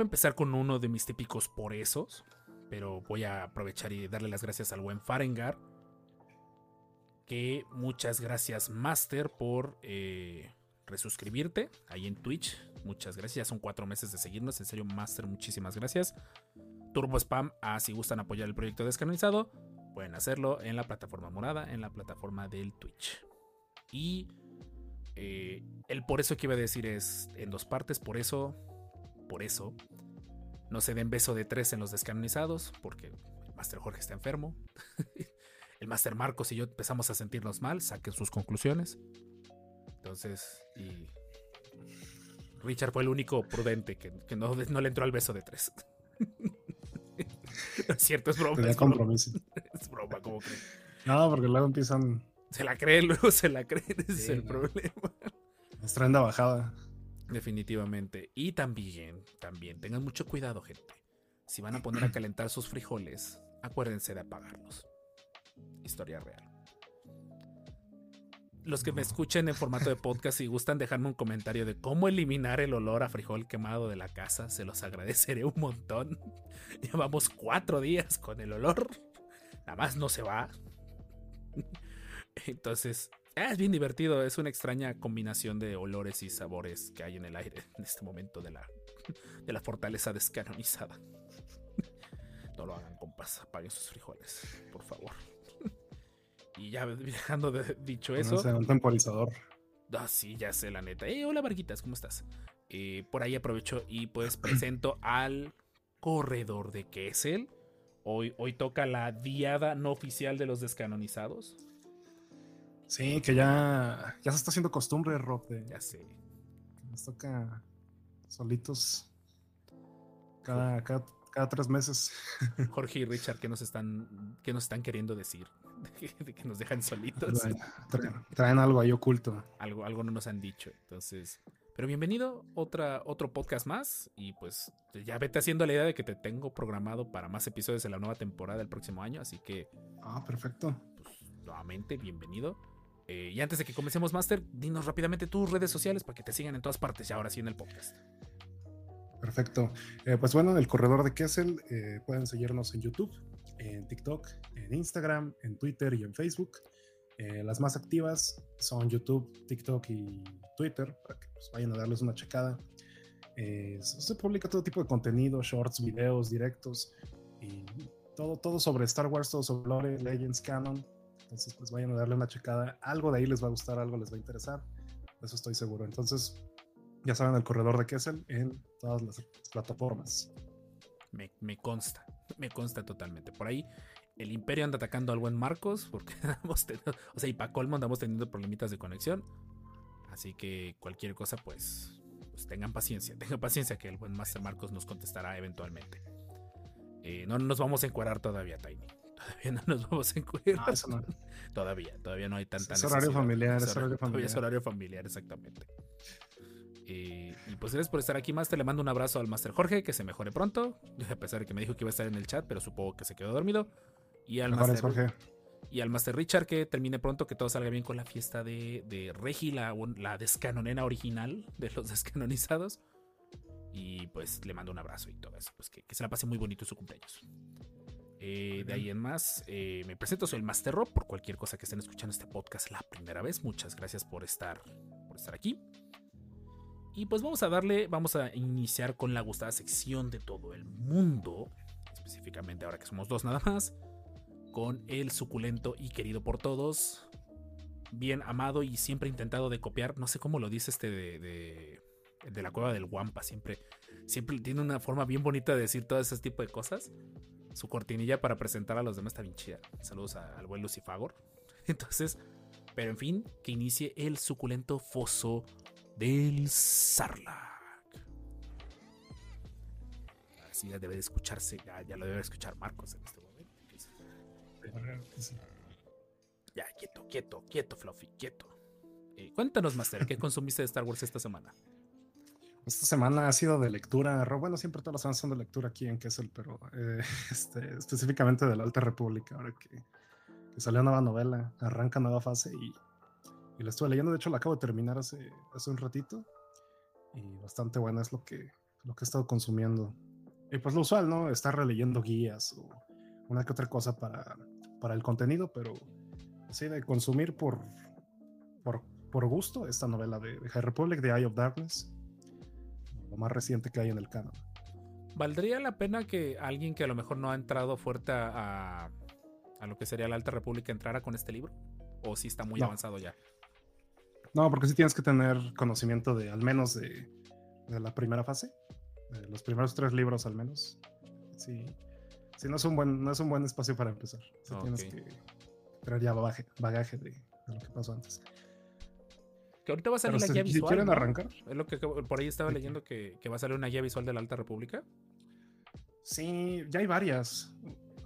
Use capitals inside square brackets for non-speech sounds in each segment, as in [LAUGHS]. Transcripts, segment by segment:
Iba a empezar con uno de mis típicos por esos, pero voy a aprovechar y darle las gracias al buen Farengar. Que muchas gracias, Master, por eh, resuscribirte ahí en Twitch. Muchas gracias, ya son cuatro meses de seguirnos. En serio, Master, muchísimas gracias. Turbo Spam, ah, si gustan apoyar el proyecto descanonizado, pueden hacerlo en la plataforma morada, en la plataforma del Twitch. Y eh, el por eso que iba a decir es en dos partes, por eso por eso no se den beso de tres en los descanonizados, porque el Master Jorge está enfermo. [LAUGHS] el Master Marcos y yo empezamos a sentirnos mal, saquen sus conclusiones. Entonces, y Richard fue el único prudente que, no, le entró al beso de tres. [LAUGHS] es cierto, es broma. Es compromiso. es broma, como que. [LAUGHS] No, porque luego empiezan. Se la creen, luego se la creen, ese es el problema. Bajada. Definitivamente. Y también, también, tengan mucho cuidado, gente. Si van a poner a calentar sus frijoles, acuérdense de apagarlos. Historia real. Los que me escuchen en formato de podcast y gustan dejarme un comentario de cómo eliminar el olor a frijol quemado de la casa, se los agradeceré un montón. [LAUGHS] Llevamos cuatro días con el olor. Nada más no se va. [LAUGHS] Entonces, Ah, es bien divertido, es una extraña combinación de olores y sabores que hay en el aire en este momento de la, [LAUGHS] de la fortaleza descanonizada. [LAUGHS] No lo hagan, compas, apaguen sus frijoles, por favor. [LAUGHS] Y ya dejando de, dicho eso. un temporizador. Ah, sí, ya sé, la neta. Eh, hola, Barquitas, ¿cómo estás? Eh, por ahí aprovecho y pues [CLEARS THROAT] presento al corredor de Kessel. Hoy, hoy toca la diada no oficial de los descanonizados. Sí, que ya, ya se está haciendo costumbre, Rob. De, ya sé. Nos toca solitos cada, cada, tres meses. [LAUGHS] Jorge y Richard, ¿qué nos están, qué nos están queriendo decir? [LAUGHS] De que, nos dejan solitos. Traen, algo ahí oculto. Algo, algo no nos han dicho. Entonces. Pero bienvenido, otra, otro podcast más. Y pues ya vete haciendo la idea de que te tengo programado para más episodios de la nueva temporada del próximo año. Así que. Ah, perfecto. Pues, nuevamente, bienvenido. Eh, y antes de que comencemos, Master, dinos rápidamente tus redes sociales para que te sigan en todas partes y ahora sí en el podcast. Perfecto. Eh, pues bueno, en el corredor de Kessel eh, pueden seguirnos en YouTube, en TikTok, en Instagram, en Twitter y en Facebook. las más activas son YouTube, TikTok y Twitter, para que pues, vayan a darles una checada. se publica todo tipo de contenido, shorts, videos, directos y todo, todo sobre Star Wars, todo sobre Lore, Legends, Canon entonces, pues vayan a darle una checada. Algo de ahí les va a gustar, algo les va a interesar. Eso estoy seguro. Entonces, ya saben, el corredor de Kessel en todas las plataformas. Me, consta, me consta totalmente. Por ahí, el Imperio anda atacando al buen Marcos, porque [LAUGHS] o sea, y para colmo andamos teniendo problemitas de conexión. Así que cualquier cosa, pues, pues tengan paciencia, [LAUGHS] tengan paciencia que el buen Master Marcos nos contestará eventualmente. Eh, no nos vamos a encuadrar todavía, Tiny. Todavía no nos vamos a encuadrar. todavía, todavía no hay tanta es horario familiar, es horario familiar. Es horario familiar, exactamente. y pues gracias por estar aquí, Master. Le mando un abrazo al Master Jorge, que se mejore pronto. [LAUGHS] A pesar de que me dijo que iba a estar en el chat, pero supongo que se quedó dormido. Y al Master Jorge. Y al Master Richard, que termine pronto, que todo salga bien con la fiesta de, de Regi, la, la descanonena original de los [LAUGHS] descanonizados. Y pues le mando un abrazo y todo eso. Pues que, que se la pase muy bonito su cumpleaños. Eh, de ahí en más, eh, me presento, soy el Master Rob, por cualquier cosa que estén escuchando este podcast la primera vez. Muchas gracias por estar, por estar aquí. Y pues vamos a darle, vamos a iniciar con la gustada sección de todo el mundo, específicamente ahora que somos dos nada más, con el suculento y querido por todos, bien amado y siempre intentado de copiar, no sé cómo lo dice este de, de, la cueva del Wampa, siempre, siempre tiene una forma bien bonita de decir todo ese tipo de cosas su cortinilla para presentar a los demás está bien chida. Saludos al buen Lucifagor. [LAUGHS] Entonces, pero en fin, que inicie el suculento foso del Sarlacc. sí debe de escucharse, ya, ya lo debe escuchar Marcos en este momento. Ya, quieto, quieto, quieto, Fluffy, quieto. Eh, cuéntanos, Master, ¿qué consumiste de Star Wars esta semana? Esta semana ha sido de lectura. Bueno, siempre todas las semanas son de lectura aquí en Kessel, pero eh, [LAUGHS] este, específicamente de la Alta República, ahora que, salió nueva novela, arranca nueva fase y, y, la estuve leyendo. De hecho, la acabo de terminar hace, hace un ratito y bastante buena es lo que, lo que he estado consumiendo. Y pues lo usual, ¿no? Estar releyendo guías o una que otra cosa para, para el contenido, pero así de consumir por, por, por gusto esta novela de, de High Republic, The Eye of Darkness lo más reciente que hay en el canon. ¿Valdría la pena que alguien que a lo mejor no ha entrado fuerte a, a lo que sería la Alta República entrara con este libro? ¿O si está muy avanzado ya? No, porque sí tienes que tener conocimiento de al menos de, de la primera fase, de los primeros tres libros al menos. Sí, sí no, es un buen, no es un buen espacio para empezar. Sí tienes que traer ya bagaje, bagaje de, de, lo que pasó antes. Que ahorita va a salir la guía visual. quieren arrancar? Es lo que por ahí estaba leyendo que, que, va a salir una guía visual de la Alta República. Sí, ya hay varias.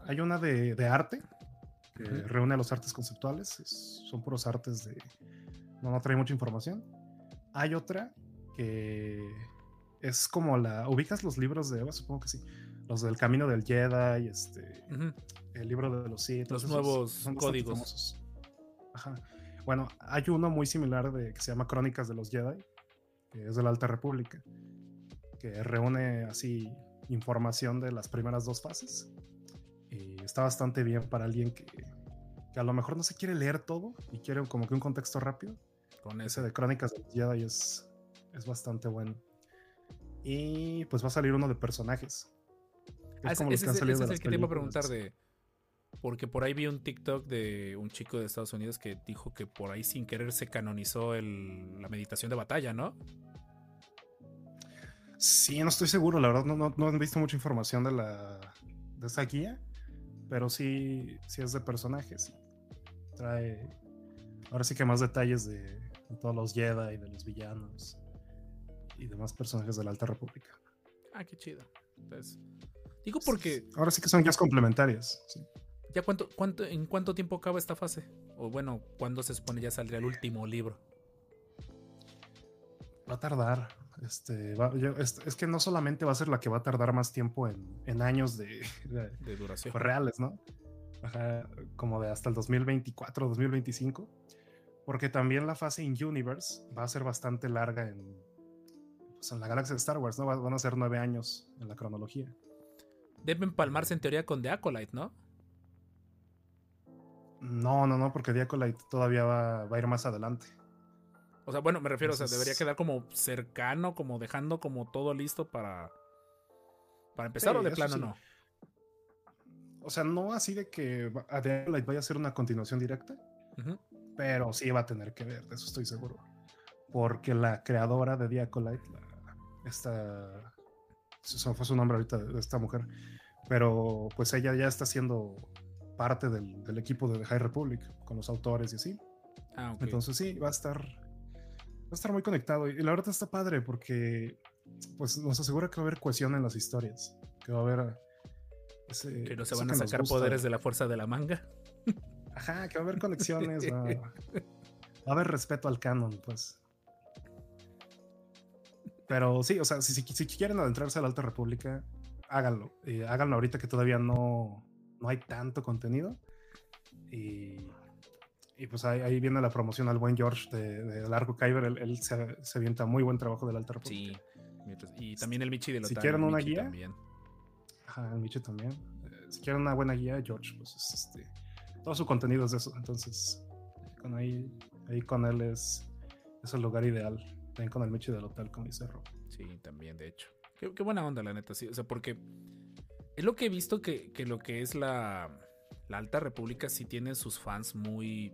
Hay una de, de arte que uh -huh. reúne los artes conceptuales. Es, son puros artes de. No, no trae mucha información. Hay otra que es como la. ¿Ubicas los libros de Eva? Supongo que sí. Los del Camino del Jedi, este, uh -huh. el libro de los Sith. Los nuevos códigos. Ajá. Bueno, hay uno muy similar de, que se llama Crónicas de los Jedi, que es de la Alta República, que reúne así información de las primeras dos fases. Y está bastante bien para alguien que, que a lo mejor no se quiere leer todo y quiere como que un contexto rápido. Con ese de Crónicas de los Jedi es, es bastante bueno. Y pues va a salir uno de personajes. Es ah, como ese, los que han salido ese, ese es el que te iba a preguntar de porque por ahí vi un TikTok de un chico de Estados Unidos que dijo que por ahí sin querer se canonizó el, la meditación de batalla, ¿no? Sí, no estoy seguro, la verdad no, no, no he visto mucha información de, la, de esa guía, pero sí, sí es de personajes. Trae ahora sí que más detalles de, de todos los Jedi, de los villanos y demás personajes de la Alta República. Ah, qué chido. Entonces, digo porque... Ahora sí que son guías complementarias. Sí. ¿Ya cuánto, cuánto, en cuánto tiempo acaba esta fase? O bueno, ¿cuándo se supone ya saldría el último libro? Va a tardar. Este, va, yo, es, es, que no solamente va a ser la que va a tardar más tiempo en, en años de, de, de duración pues, reales, ¿no? Ajá, como de hasta el 2024, 2025. Porque también la fase in Universe va a ser bastante larga en, pues, en la galaxia de Star Wars, ¿no? Van a ser nueve años en la cronología. Debe empalmarse en teoría con The Acolyte, ¿no? No, no, no, porque Diacolite todavía va, va, a ir más adelante. O sea, bueno, me refiero, Entonces, o sea, debería quedar como cercano, como dejando como todo listo para, para empezar sí, o de plano sí. no. O sea, no así de que a Diacolite vaya a ser una continuación directa, uh -huh. pero sí va a tener que ver, de eso estoy seguro. Porque la creadora de Diacolite, la, esta, eso fue su nombre ahorita de esta mujer, pero pues ella ya está haciendo parte del, del, equipo de The High Republic con los autores y así. Ah, okay. Entonces sí, va a estar va a estar muy conectado y la verdad está padre porque pues nos asegura que va a haber cohesión en las historias, que va a haber ese, que no se van a sacar poderes de la fuerza de la manga. Ajá, que va a haber conexiones, [LAUGHS] va, va, a haber respeto al canon, pues. Pero sí, o sea, si, si, si quieren adentrarse a la Alta República, háganlo. Eh, háganlo ahorita que todavía no, no hay tanto contenido. Y, y pues ahí, ahí, viene la promoción al buen George de, de Largo Kyber. Él, él se, se, avienta muy buen trabajo del Alta República. Sí, y también el Michi de Si quieren una Michi guía. También. Ajá, el Michi también. Eh, si quieren una buena guía, George, pues es, este, todo su contenido es de eso. Entonces, con ahí, ahí con él es, es el lugar ideal. También con el Michi del hotel, como dice Rob. Sí, también, de hecho. Qué, qué buena onda, la neta, sí. O sea, porque es lo que he visto que, que lo que es la, la, Alta República sí tiene sus fans muy.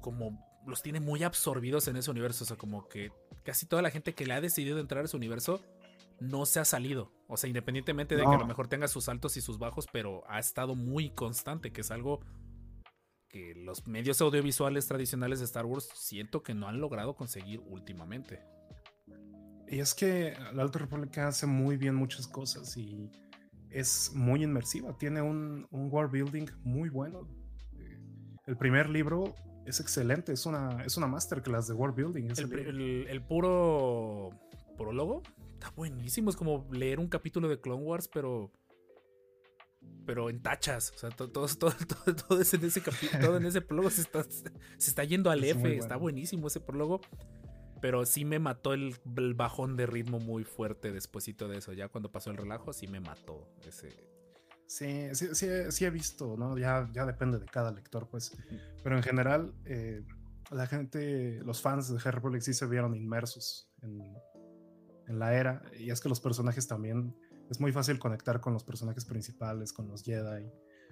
como. los tiene muy absorbidos en ese universo. O sea, como que casi toda la gente que le ha decidido entrar a ese universo no se ha salido. O sea, independientemente de no. que a lo mejor tenga sus altos y sus bajos, pero ha estado muy constante, que es algo que los medios audiovisuales tradicionales de Star Wars siento que no han logrado conseguir últimamente. Y es que la Alta República hace muy bien muchas cosas y es muy inmersiva. Tiene un, un world building muy bueno. El primer libro es excelente, es una, es una masterclass de world building. El, el, puro prólogo está buenísimo. Es como leer un capítulo de Clone Wars, pero. Pero en tachas. O sea, [LAUGHS] todo, todo, todo, todo en ese capítulo, en ese prólogo se está, se está yendo al F. Está buenísimo ese prólogo. Pero sí me mató el, bajón de ritmo muy fuerte despuesito de eso. Ya cuando pasó el relajo, sí me mató ese. Sí, sí, sí, he visto, ¿no? Ya, ya depende de cada lector, pues. Pero en general, eh, la gente, los fans de Harry Potter sí se vieron inmersos en, en la era. Y es que los personajes también. Es muy fácil conectar con los personajes principales, con los Jedi.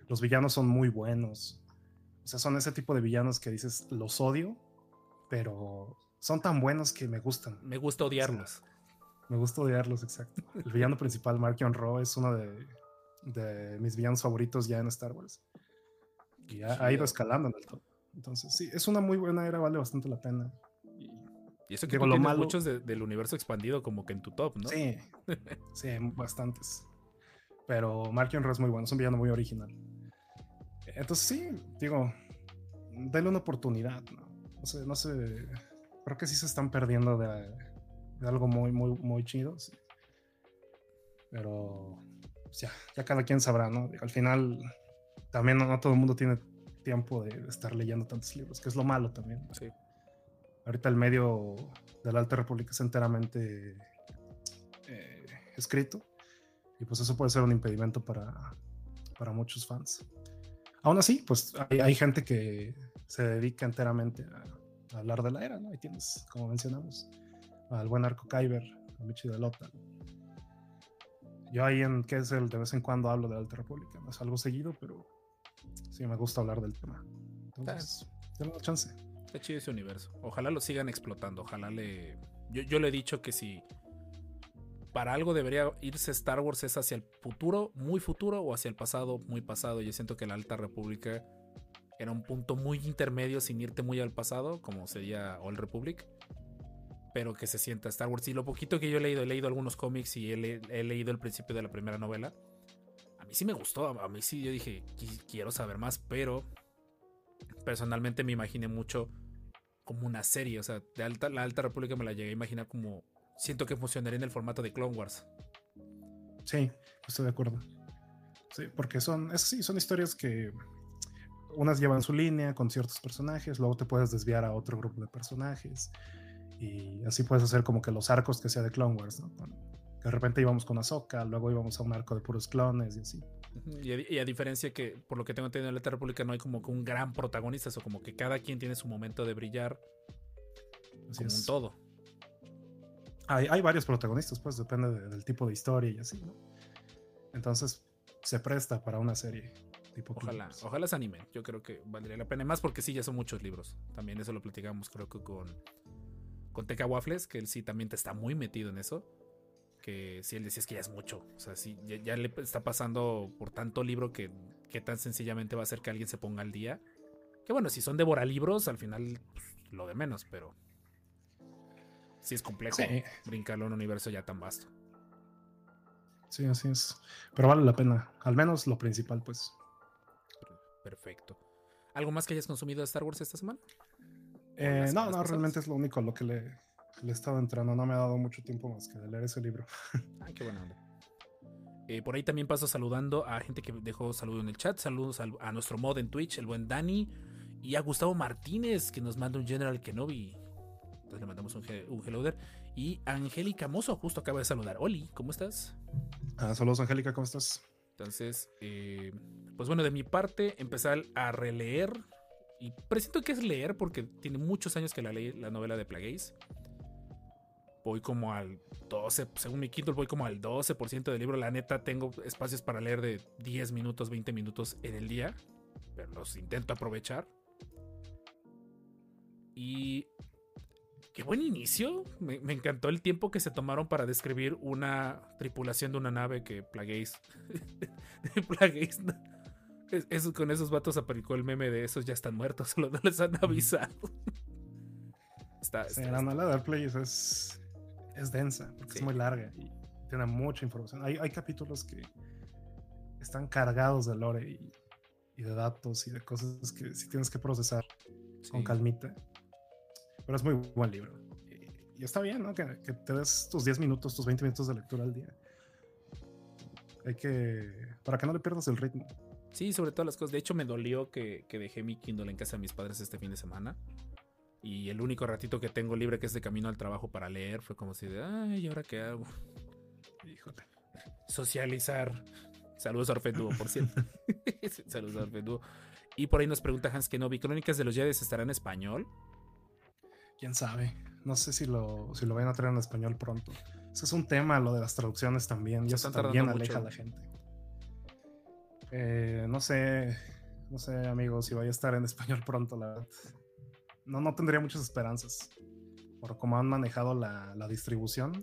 Los villanos son muy buenos. O sea, son ese tipo de villanos que dices, los odio, pero son tan buenos que me gustan. Me gusta odiarlos. me gusta odiarlos, exacto. El villano principal, Markion Ro, es uno de, mis villanos favoritos ya en Star Wars. Y ha, ido escalando en el top. Entonces, sí, es una muy buena era, vale bastante la pena. Y, eso que tú tienes muchos del universo expandido como que en tu top, ¿no? Sí, sí, bastantes. Pero Markion Ro es muy bueno, es un villano muy original. Entonces, sí, digo, dale una oportunidad, ¿no? No sé, no sé creo que sí se están perdiendo de, algo muy, muy, muy chido. Pero pues ya, ya cada quien sabrá, ¿no? Al final, también no, todo el mundo tiene tiempo de estar leyendo tantos libros, que es lo malo también. Sí. Ahorita el medio de la Alta República es enteramente eh, escrito y pues eso puede ser un impedimento para, para muchos fans. Aún así, pues hay, hay gente que se dedica enteramente a, hablar de la era, ¿no? Ahí tienes, como mencionamos, al buen Arco Kyber, a Michi de Lota. Yo ahí en que es el de vez en cuando hablo de la Alta República, no es algo seguido, pero sí me gusta hablar del tema. Entonces, una chance. Está chido ese universo. Ojalá lo sigan explotando. Ojalá le. Yo, yo le he dicho que si para algo debería irse Star Wars es hacia el futuro, muy futuro, o hacia el pasado, muy pasado. Yo siento que la Alta República era un punto muy intermedio sin irte muy al pasado, como sería Old Republic. Pero que se sienta Star Wars. Y lo poquito que yo he leído, he leído algunos cómics y he, leído el principio de la primera novela. A mí sí me gustó, a mí sí yo dije, quiero saber más, pero personalmente me imaginé mucho como una serie. O sea, la Alta República me la llegué a imaginar como. Siento que funcionaría en el formato de Clone Wars. Sí, estoy de acuerdo. Sí, porque son, sí, son historias que unas llevan su línea con ciertos personajes, luego te puedes desviar a otro grupo de personajes y así puedes hacer como que los arcos que sea de Clone Wars, ¿no? de repente íbamos con Ahsoka, luego íbamos a un arco de puros clones y así. Y a, diferencia que, por lo que tengo entendido en la República, no hay como que un gran protagonista, o como que cada quien tiene su momento de brillar así como un todo. Hay, hay, varios protagonistas, pues depende del tipo de historia y así, ¿no? Entonces se presta para una serie ojalá, ojalá se animen. Yo creo que valdría la pena. Más porque sí, ya son muchos libros. También eso lo platicamos, creo que con, con Teca Waffles, que él sí también te está muy metido en eso. Que si él decía es que ya es mucho. O sea, sí, ya, le está pasando por tanto libro que, que, tan sencillamente va a hacer que alguien se ponga al día. Que bueno, si son devora libros, al final pues, lo de menos, pero sí es complejo brincarlo en un universo ya tan vasto. Sí, así es. Pero vale la pena. Al menos lo principal, pues. Perfecto. ¿Algo más que hayas consumido de Star Wars esta semana? Eh, no, no, realmente es lo único a lo que le, he estado entrando. No me ha dado mucho tiempo más que de leer ese libro. [LAUGHS] Ay, qué buena onda. Eh, por ahí también paso saludando a gente que dejó saludo en el chat. Saludos a, nuestro mod en Twitch, el buen Dani. Y a Gustavo Martínez, que nos manda un General Kenobi. Entonces le mandamos un, un hello Y a Angélica Mozo, justo acaba de saludar. Oli, ¿cómo estás? Ah, saludos, Angélica, ¿cómo estás? Entonces, eh, pues bueno, de mi parte, empezar a releer. Y presiento que es leer porque tiene muchos años que la leí la novela de Plagueis. Voy como al 12, según mi Kindle, voy como al 12% del libro. La neta, tengo espacios para leer de 10 minutos, 20 minutos en el día. Pero los intento aprovechar. Y qué buen inicio. Me, encantó el tiempo que se tomaron para describir una tripulación de una nave que Plagueis. [LAUGHS] Plagueis. con esos vatos aplicó el meme de esos ya están muertos, [LAUGHS] solo no les han avisado. está, está, la mala de Plagueis es. es densa, porque es muy larga y tiene mucha información. Hay, hay capítulos que están cargados de lore y, de datos y de cosas que sí tienes que procesar con calmita. Pero es muy buen libro. Y, está bien, ¿no? Que, te des tus 10 minutos, tus 20 minutos de lectura al día. Hay que. para que no le pierdas el ritmo. Sí, sobre todas las cosas. De hecho, me dolió que, que dejé mi Kindle en casa de mis padres este fin de semana. Y el único ratito que tengo libre, que es de camino al trabajo para leer, fue como si de, ay, ¿y ahora qué hago? [LAUGHS] Híjole. Socializar. Saludos a Orfenduo, por cierto. [LAUGHS] [LAUGHS] Saludos a Orfenduo. Y por ahí nos pregunta Hans Kenobi, ¿Crónicas de los Jedi estará en español? Quién sabe. No sé si lo, si lo van a traer en español pronto. Eso es un tema, lo de las traducciones también. Y eso también aleja a la gente. Eh, no sé, no sé, amigos, si vaya a estar en español pronto, la verdad. No, no tendría muchas esperanzas. Por cómo han manejado la, la distribución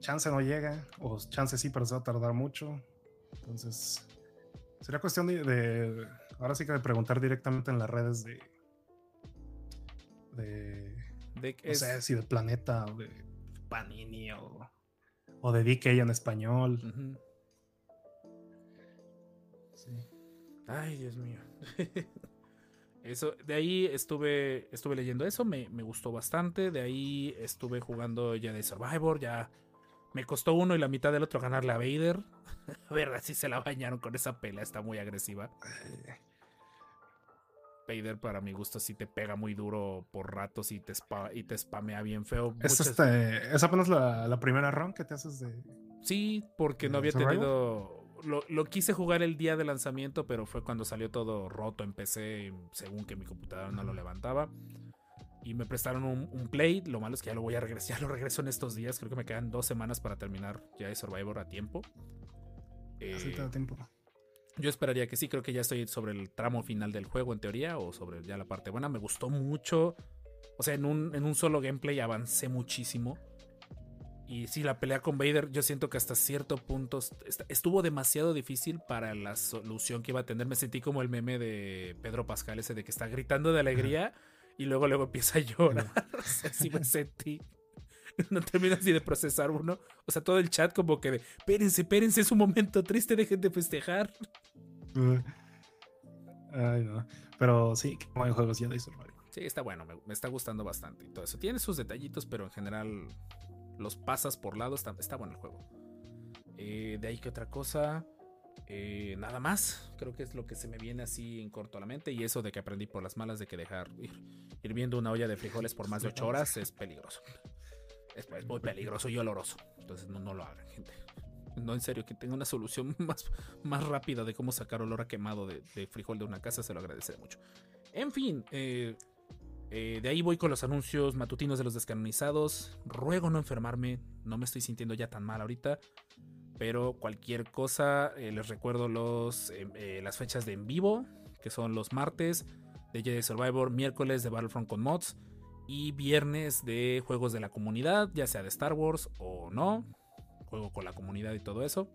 chance no llega, o chance sí, pero se va a tardar mucho. Entonces, sería cuestión de, ahora sí que de preguntar directamente en las redes de, de, de no sé si de Planeta o de Panini o, o de DK en español. Sí. Ay, Dios mío. [LAUGHS] Eso, de ahí estuve, estuve leyendo eso, me, me, gustó bastante. De ahí estuve jugando ya de Survivor, ya me costó uno y la mitad del otro ganarle a Vader. [LAUGHS] a ver si se la bañaron con esa pelea, está muy agresiva. Vader, para mi gusto, sí te pega muy duro por ratos y te, y te spamea bien feo. ¿Es, este, ¿es apenas la, primera run que te haces de.? Sí, porque no había tenido. Lo, lo, quise jugar el día de lanzamiento, pero fue cuando salió todo roto en PC, según que mi computadora no lo levantaba y me prestaron un, play. Lo malo es que ya lo voy a regresar, [LAUGHS] ya lo regreso en estos días. Creo que me quedan dos semanas para terminar ya de Survivor a tiempo. Eh, tiempo. Yo esperaría que sí, creo que ya estoy sobre el tramo final del juego en teoría o sobre ya la parte buena. Me gustó mucho. O sea, en un, en un solo gameplay avancé muchísimo. Y sí, la pelea con Vader, yo siento que hasta cierto punto estuvo demasiado difícil para la solución que iba a tener. Me sentí como el meme de Pedro Pascal, ese de que está gritando de alegría y luego luego empieza a llorar. así [LAUGHS] me sentí. [LAUGHS] No termino así de procesar uno. O sea, todo el chat como que de, espérense, espérense, es un momento triste, dejen de festejar. [LAUGHS] Ay, no. Pero sí, qué buen juego ya de. Sí, está bueno, me, está gustando bastante y todo eso. Tiene sus detallitos, pero en general los pasas por lado, está, está bueno el juego. Eh, de ahí que otra cosa. Eh, nada más, creo que es lo que se me viene así en corto a la mente. Y eso de que aprendí por las malas de que dejar ir, viendo una olla de frijoles por más de 8 horas es peligroso. Es, muy peligroso y oloroso. Entonces no, lo hagan, gente. No, en serio, que tenga una solución [LAUGHS] más, más rápida de cómo sacar olor a quemado de, frijol de una casa, se lo agradeceré mucho. En fin, eh, eh, de ahí voy con los anuncios matutinos de los descanonizados. Ruego no enfermarme, no me estoy sintiendo ya tan mal ahorita. Pero cualquier cosa, eh, les recuerdo los, eh, las fechas de en vivo, que son los martes de Jedi Survivor, miércoles de Battlefront con mods y viernes de juegos de la comunidad, ya sea de Star Wars o no. Juego con la comunidad y todo eso.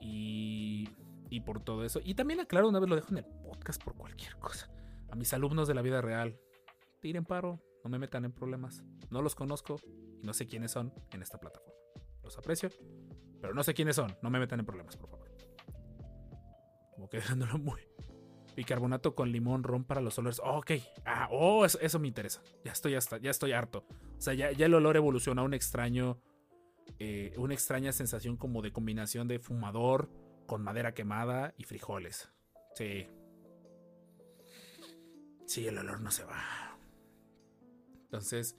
Y, y por todo eso. Y también aclaro, una vez lo dejo en el podcast por cualquier cosa. A mis alumnos de la vida real, tiren paro, no me metan en problemas. No los conozco y no sé quiénes son en esta plataforma. Los aprecio pero no sé quiénes son. No me metan en problemas, por favor. Como que dejándolo muy. Bicarbonato con limón, ron para los olores. Oh, ok. Ah, oh, eso, me interesa. Ya estoy hasta, ya estoy harto. O sea, ya, el olor evoluciona a un extraño. Eh, una extraña sensación como de combinación de fumador con madera quemada y frijoles. Sí. Sí, el olor no se va. Entonces,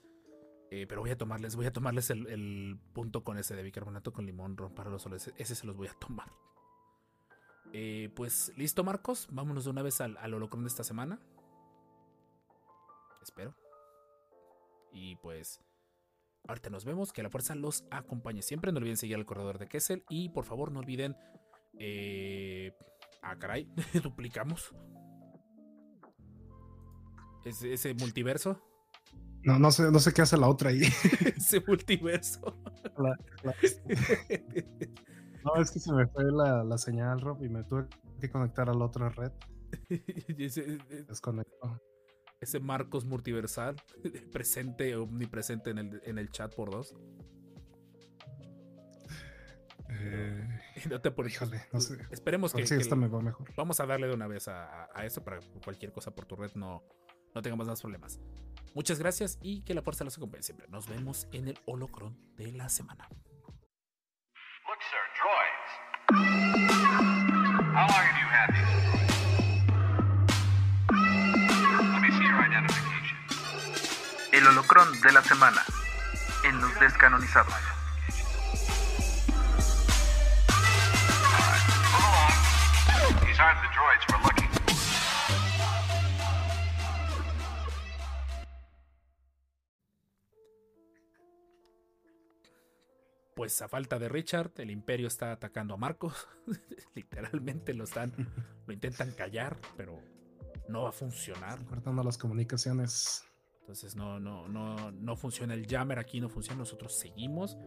eh, pero voy a tomarles, voy a tomarles el, punto con ese de bicarbonato con limón, para los soles. Ese se los voy a tomar. Eh, pues listo, Marcos. Vámonos de una vez al, al holocron de esta semana. Espero. Y pues. Ahorita nos vemos. Que la fuerza los acompañe siempre. No olviden seguir al corredor de Kessel. Y por favor, no olviden. Eh... Ah, caray. [LAUGHS] Duplicamos. ese multiverso. No, no sé, no sé qué hace la otra ahí. [LAUGHS] Ese multiverso. [LAUGHS] No, es que se me fue la, señal, Rob, y me tuve que conectar a la otra red. [LAUGHS] Desconectó. ese Marcos multiversal, [LAUGHS] presente, omnipresente en el, en el chat por dos. Eh, [LAUGHS] no te por híjole, no sé. Esperemos que, sí, esta me va mejor. Vamos a darle de una vez a, a, eso para cualquier cosa por tu red no, no tengamos más problemas. Muchas gracias y que la fuerza los acompañe siempre. Nos vemos en el holocron de la semana. How long have you had these? Let me see your identification. El holocron de la semana en los descanonizados. Move along. These aren't the droids we're looking Pues a falta de Richard, el imperio está atacando a Marcos. [LAUGHS] Literalmente lo están, [LAUGHS] lo intentan callar, pero no va a funcionar. Cortando las comunicaciones. Entonces no, no, no, no funciona el jammer aquí, no funciona. Nosotros seguimos.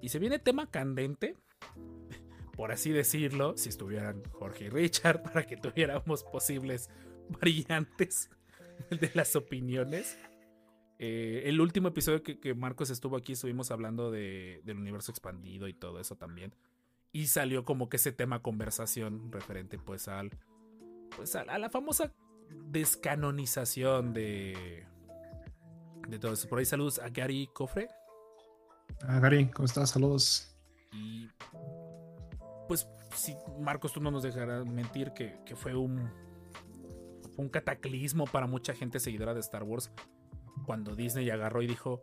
Y se viene tema candente, [LAUGHS] por así decirlo, si estuvieran Jorge y Richard, para que tuviéramos posibles variantes de las opiniones. Eh, el último episodio que, que, Marcos estuvo aquí, estuvimos hablando de, del universo expandido y todo eso también. Y salió como que ese tema conversación referente pues al. Pues a, a la famosa descanonización de. De todo eso. Por ahí saludos a Gary Cofre. Ah, Gary, ¿cómo estás? Saludos. Y. Pues si Marcos, tú no nos dejarás mentir que, que fue un. Fue un cataclismo para mucha gente seguidora de Star Wars cuando Disney agarró y dijo,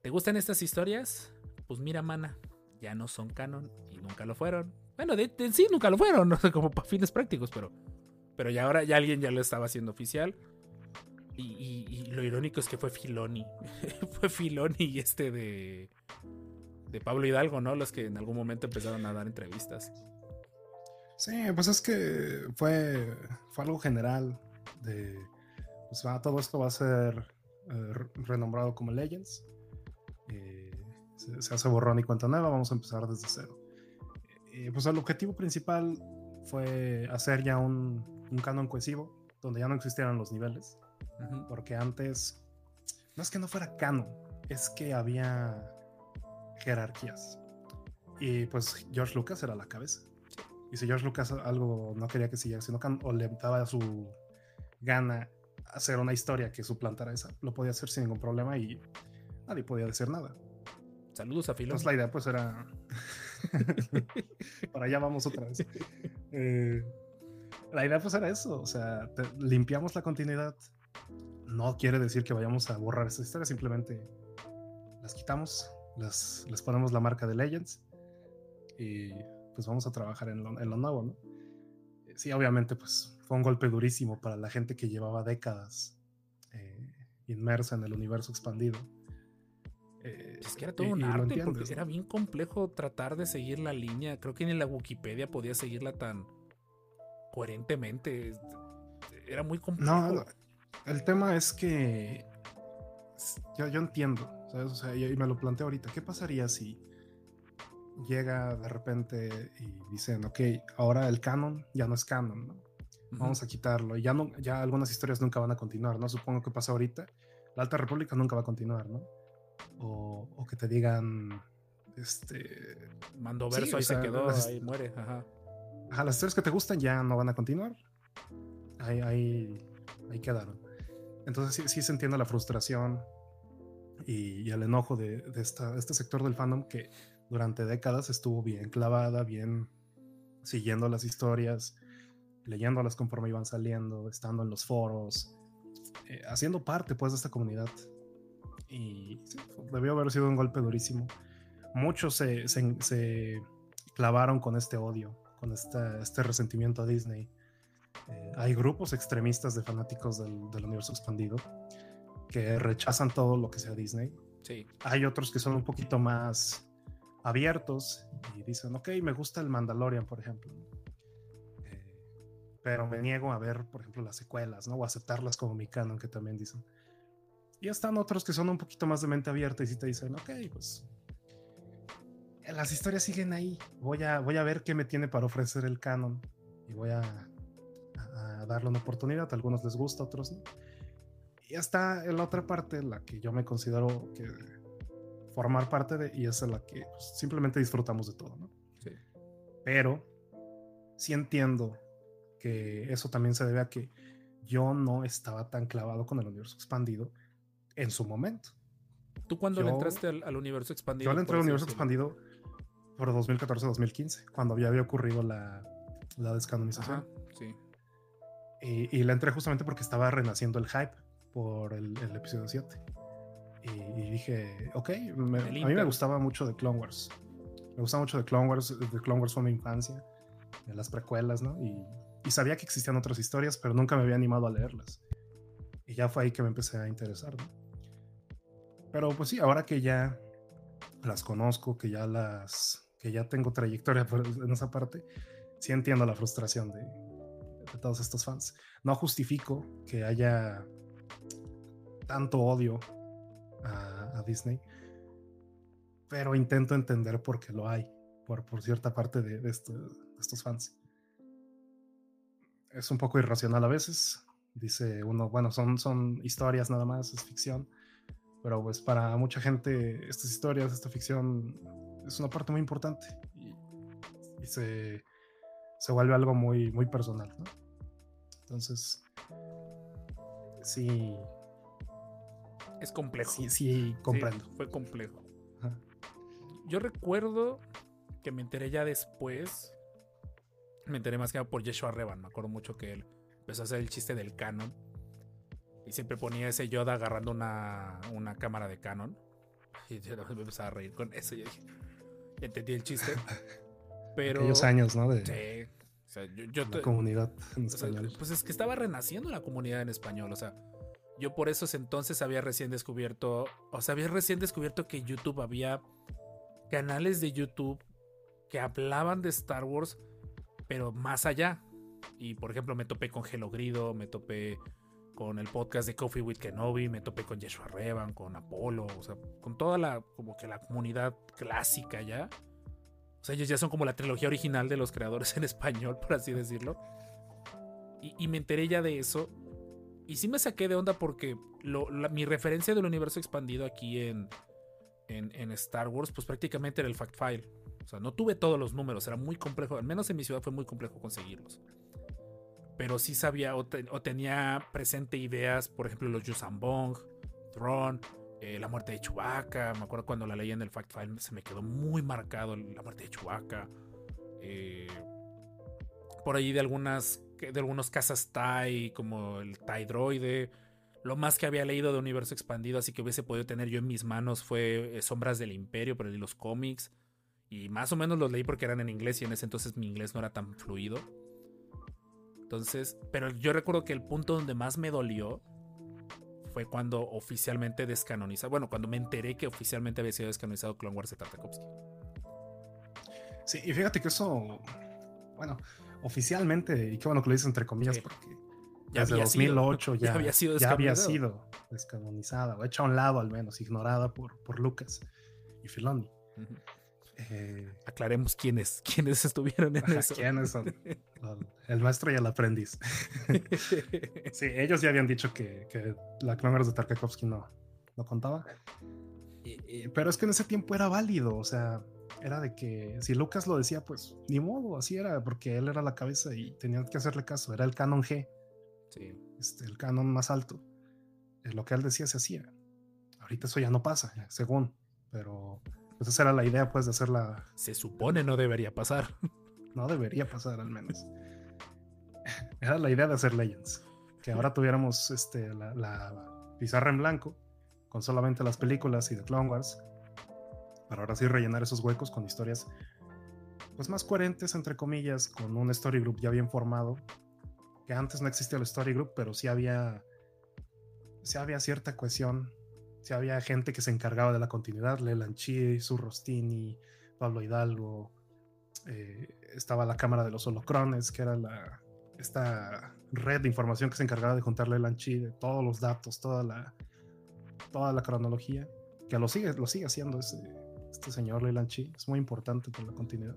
¿te gustan estas historias? Pues mira, mana, ya no son canon y nunca lo fueron. Bueno, de, sí, nunca lo fueron, [LAUGHS] no sé, como para fines prácticos, pero, pero ya ahora ya alguien ya lo estaba haciendo oficial. Y, y, y lo irónico es que fue Filoni. [LAUGHS] fue Filoni y este de, de Pablo Hidalgo, ¿no? Los que en algún momento empezaron a dar entrevistas. Sí, pues es que fue, fue algo general de... Pues va, todo esto va a ser eh, renombrado como Legends. Eh, se, se, hace borrón y cuenta nueva, vamos a empezar desde cero. Eh, pues el objetivo principal fue hacer ya un, un, canon cohesivo, donde ya no existieran los niveles, uh -huh. porque antes, no es que no fuera canon, es que había jerarquías. Y pues George Lucas era la cabeza. Y si George Lucas algo no quería que siguiera siendo canon, o le daba su gana hacer una historia que suplantara esa. Lo podía hacer sin ningún problema y nadie podía decir nada. Saludos a Filo. Entonces la idea pues era... [LAUGHS] Para allá vamos otra vez. Eh, la idea pues era eso, o sea, te, limpiamos la continuidad. No quiere decir que vayamos a borrar esa historia, simplemente las quitamos, las, les ponemos la marca de Legends y pues vamos a trabajar en lo, en lo nuevo, ¿no? Sí, obviamente pues fue un golpe durísimo para la gente que llevaba décadas eh, inmersa en el universo expandido. Eh, es que era todo y, un arte porque ¿no? era bien complejo tratar de seguir la línea. Creo que ni la Wikipedia podía seguirla tan coherentemente. Era muy complejo. No, el tema es que yo, yo entiendo, ¿sabes? O sea, y me lo planteo ahorita. ¿Qué pasaría si llega de repente y dicen, ok, ahora el canon ya no es canon, ¿no? Vamos a quitarlo. Y ya, no, ya algunas historias nunca van a continuar, ¿no? Supongo que pasa ahorita. La Alta República nunca va a continuar, ¿no? O, o que te digan, este... Mando verso, sí, ahí sea, se quedó, las, ahí muere, ajá. Ajá, las historias que te gustan ya no van a continuar. Ahí, ahí, ahí quedaron. Entonces sí, sí, se entiende la frustración y, y el enojo de, de esta, este sector del fandom que durante décadas estuvo bien clavada, bien siguiendo las historias, leyéndolas conforme iban saliendo, estando en los foros, eh, haciendo parte pues de esta comunidad. Y sí, debió haber sido un golpe durísimo. Muchos se, se, se clavaron con este odio, con este, este resentimiento a Disney. Eh, hay grupos extremistas de fanáticos del, del, universo expandido que rechazan todo lo que sea Disney. Sí. Hay otros que son un poquito más abiertos y dicen, ok, me gusta el Mandalorian, por ejemplo pero me niego a ver, por ejemplo, las secuelas, ¿no? O aceptarlas como mi canon, que también dicen. Y están otros que son un poquito más de mente abierta y sí te dicen, ok, pues las historias siguen ahí. Voy a, voy a ver qué me tiene para ofrecer el canon y voy a, a, a darle una oportunidad. A algunos les gusta, a otros no. Y está en la otra parte, la que yo me considero que formar parte de, y es en la que pues, simplemente disfrutamos de todo, ¿no? Sí. Pero sí entiendo que eso también se debe a que yo no estaba tan clavado con el universo expandido en su momento. ¿Tú cuándo le Yo- entraste al, al universo expandido? Yo le entré al universo expandido por 2014-2015, cuando ya había ocurrido la, la descanonización. Ajá, sí. Y, y le entré justamente porque estaba renaciendo el hype por el, el episodio 7. Y, y dije, ok, me- a mí me gustaba mucho de Clone Wars. Me gustaba mucho de Clone Wars. De Clone Wars fue mi infancia, de las precuelas, ¿no? Y, y sabía que existían otras historias, pero nunca me había animado a leerlas. Y ya fue ahí que me empecé a interesar, ¿no? Pero pues sí, ahora que ya las conozco, que ya las que ya tengo trayectoria en esa parte, sí entiendo la frustración de, de todos estos fans. No justifico que haya tanto odio a, a Disney, pero intento entender por qué lo hay, por, por cierta parte de, de estos fans. Es un poco irracional a veces, dice uno, bueno, son, son historias nada más, es ficción, pero pues para mucha gente estas historias, esta ficción es una parte muy importante y, y se, se vuelve algo muy, muy personal, ¿no? Entonces, sí, Es complejo. sí, sí, Sí, comprendo. fue complejo. Ajá. Yo recuerdo que me enteré ya después. Me enteré más que nada por Yeshua Revan. Me acuerdo mucho que él empezó a hacer el chiste del canon. Y siempre ponía ese Yoda agarrando una, una cámara de canon. Y yo me empezaba a reír con eso. Dije, entendí el chiste. [LAUGHS] Pero. Aquellos años, ¿no? De Sí. O sea, yo, yo la comunidad en o sea, español. pues es que estaba renaciendo la comunidad en español. O sea, yo por esos entonces había recién descubierto. O sea, había recién descubierto que YouTube había canales de YouTube que hablaban de Star Wars, pero más allá. Y por ejemplo, me topé con Hello Grido, me topé con el podcast de Coffee with Kenobi, me topé con Yeshua Revan, con Apolo, o sea, con toda la, como que la comunidad clásica ya. O sea, ellos ya son como la trilogía original de los creadores [LAUGHS] en español, por así decirlo. Y, me enteré ya de eso. Y sí me saqué de onda porque mi referencia del universo expandido aquí en, en Star Wars, pues prácticamente era el fact file. O sea, no tuve todos los números, era muy complejo, al menos en mi ciudad fue muy complejo conseguirlos. Pero sí sabía o, te- o tenía presente ideas, por ejemplo, los Yusambong, Thrawn, eh, la muerte de Chewbacca. Me acuerdo cuando la leí en el fact file, se me quedó muy marcado la muerte de Chewbacca. Eh, por ahí de algunas de algunos casas TIE, como el TIE droide. Lo más que había leído de universo expandido, así que hubiese podido tener yo en mis manos fue eh, Sombras del Imperio, pero leí los cómics. Y más o menos los leí porque eran en inglés y en ese entonces mi inglés no era tan fluido. Entonces, pero yo recuerdo que el punto donde más me dolió fue cuando oficialmente descanoniza. Bueno, cuando me enteré que oficialmente había sido descanonizado Clone Wars de Tartakovsky. Sí, y fíjate que eso, bueno, oficialmente, y qué bueno que lo dices entre comillas, Sí. porque Ya desde había sido. 2008 [LAUGHS] ya, Ya había sido ya había descanonizado. sido descanonizada, o hecha a un lado al menos, ignorada por, por Lucas y Filoni. Ujú. Eh, Aclaremos quiénes, [LAUGHS] quiénes estuvieron en ajá, eso. ¿Quiénes son? [LAUGHS] El- maestro y el aprendiz. [LAUGHS] Sí, ellos ya habían dicho que, que la Clone Wars de Tartakovsky no, no contaba. Y- y- pero es que en ese tiempo era válido, o sea, era de que si Lucas lo decía, pues ni modo, así era, porque él era la cabeza y tenían que hacerle caso, era el canon G, Sí. este, el canon más alto. Eh, Lo que él decía se hacía. Ahorita eso ya no pasa, según, pero pues esa era la idea, pues, de hacerla Se supone no debería pasar. [LAUGHS] no debería pasar al menos. Era la idea de hacer Legends. Que ahora tuviéramos este, la, la pizarra en blanco con solamente las películas y de Clone Wars. Para ahora sí rellenar esos huecos con historias pues más coherentes, entre comillas, con un story group ya bien formado. Que antes no existía el story group, pero sí había, sí había cierta cohesión. Sí había gente que se encargaba de la continuidad. Leland Chi, Surrostini, Pablo Hidalgo, eh, estaba la Cámara de los Holocrones, que era la, esta red de información que se encargaba de juntarle el Chi de todos los datos, toda la, toda la cronología, que lo sigue, lo sigue haciendo ese, este señor Leland Chi, es muy importante por la continuidad.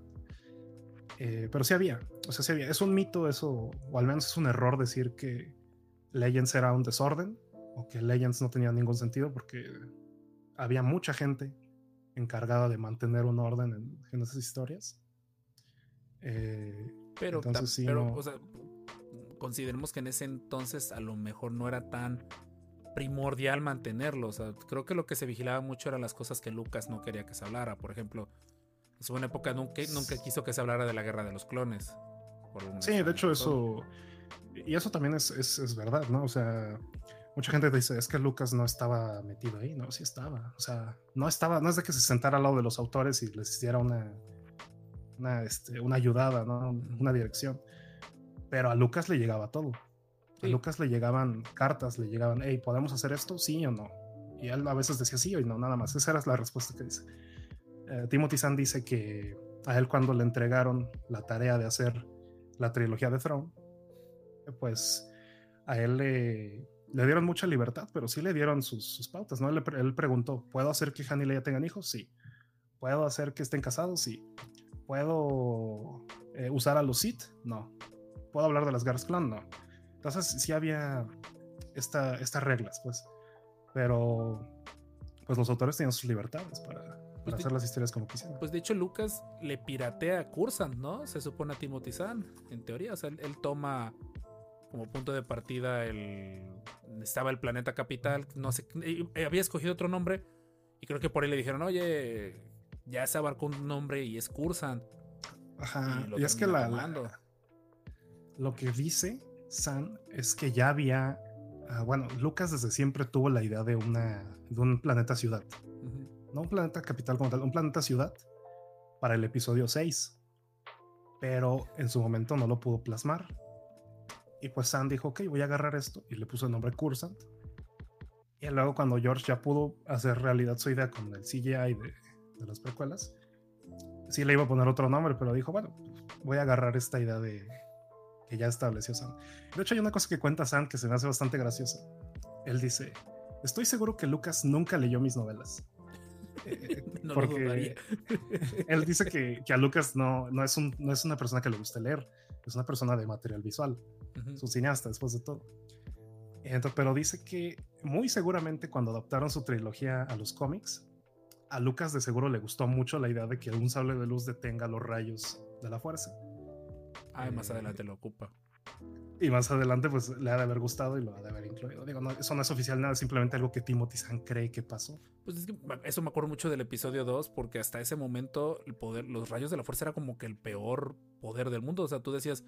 Eh, pero sí había, o sea, sí había. Es un mito eso, o al menos es un error decir que Legends era un desorden. O que Legends no tenía ningún sentido porque había mucha gente encargada de mantener un orden en, esas historias. Eh, pero, pero consideremos que en ese entonces a lo mejor no era tan primordial mantenerlo. creo que lo que se vigilaba mucho eran las cosas que Lucas no quería que se hablara. Por ejemplo, en su época nunca, nunca quiso que se hablara de la guerra de los clones. sí, de hecho eso... Y eso también es, es, verdad, ¿no? O sea, mucha gente dice, es que Lucas no estaba metido ahí, no, sí estaba. O sea, no estaba, no es de que se sentara al lado de los autores y les hiciera una, una, este, una ayudada, ¿no? Una dirección. Pero a Lucas le llegaba todo. A Lucas le llegaban cartas, le llegaban, hey, ¿podemos hacer esto? Sí o no. Y él a veces decía sí o no, nada más. Esa era la respuesta que dice. Eh, Timothy Zahn dice que a él cuando le entregaron la tarea de hacer la trilogía de Throne, pues a él le, le dieron mucha libertad, pero sí le dieron sus, pautas, ¿no? Él, él, preguntó, ¿puedo hacer que Han y Leia tengan hijos? Sí. ¿Puedo hacer que estén casados? Sí. ¿Puedo eh, usar a los Sith? No. ¿Puedo hablar de las Gars Clan? No. Entonces sí había esta, estas reglas, pues. Pero pues los autores tenían sus libertades para, pues hacer las historias como quisieran. Pues de hecho Lucas le piratea a Cursant, ¿no? Se supone a Timothy Zahn, en teoría. O sea, él, toma como punto de partida el... Estaba el planeta capital, no sé, había escogido otro nombre y creo que por ahí le dijeron, oye, ya se abarcó un nombre y es Cursant. Ajá, y, es que la, lo que dice San es que ya había, ah, bueno, Lucas desde siempre tuvo la idea de, una, de un planeta ciudad. No un planeta capital como tal, un planeta ciudad para el episodio 6. Pero en su momento no lo pudo plasmar. Y pues San dijo, ok, voy a agarrar esto. Y le puso el nombre Cursant. Y luego cuando George ya pudo hacer realidad su idea con el CGI de, de las precuelas, sí le iba a poner otro nombre, pero dijo, bueno, voy a agarrar esta idea de, que ya estableció Sam. De hecho, hay una cosa que cuenta Sam que se me hace bastante graciosa. Él dice, estoy seguro que Lucas nunca leyó mis novelas. [LAUGHS] Eh, no porque él dice que, que, a Lucas no, no, es un, no es una persona que le guste leer, es una persona de material visual, es un cineasta después de todo. Entonces, pero dice que muy seguramente cuando adaptaron su trilogía a los cómics, a Lucas de seguro le gustó mucho la idea de que un sable de luz detenga los rayos de la fuerza. Ah, más adelante lo ocupa. Y más adelante, pues le ha de haber gustado y lo ha de haber incluido. Digo, no, eso no es oficial nada, simplemente algo que Timothy Zahn cree que pasó. Pues es que eso me acuerdo mucho del episodio 2, porque hasta ese momento el poder, los rayos de la fuerza era como que el peor poder del mundo. O sea, tú decías,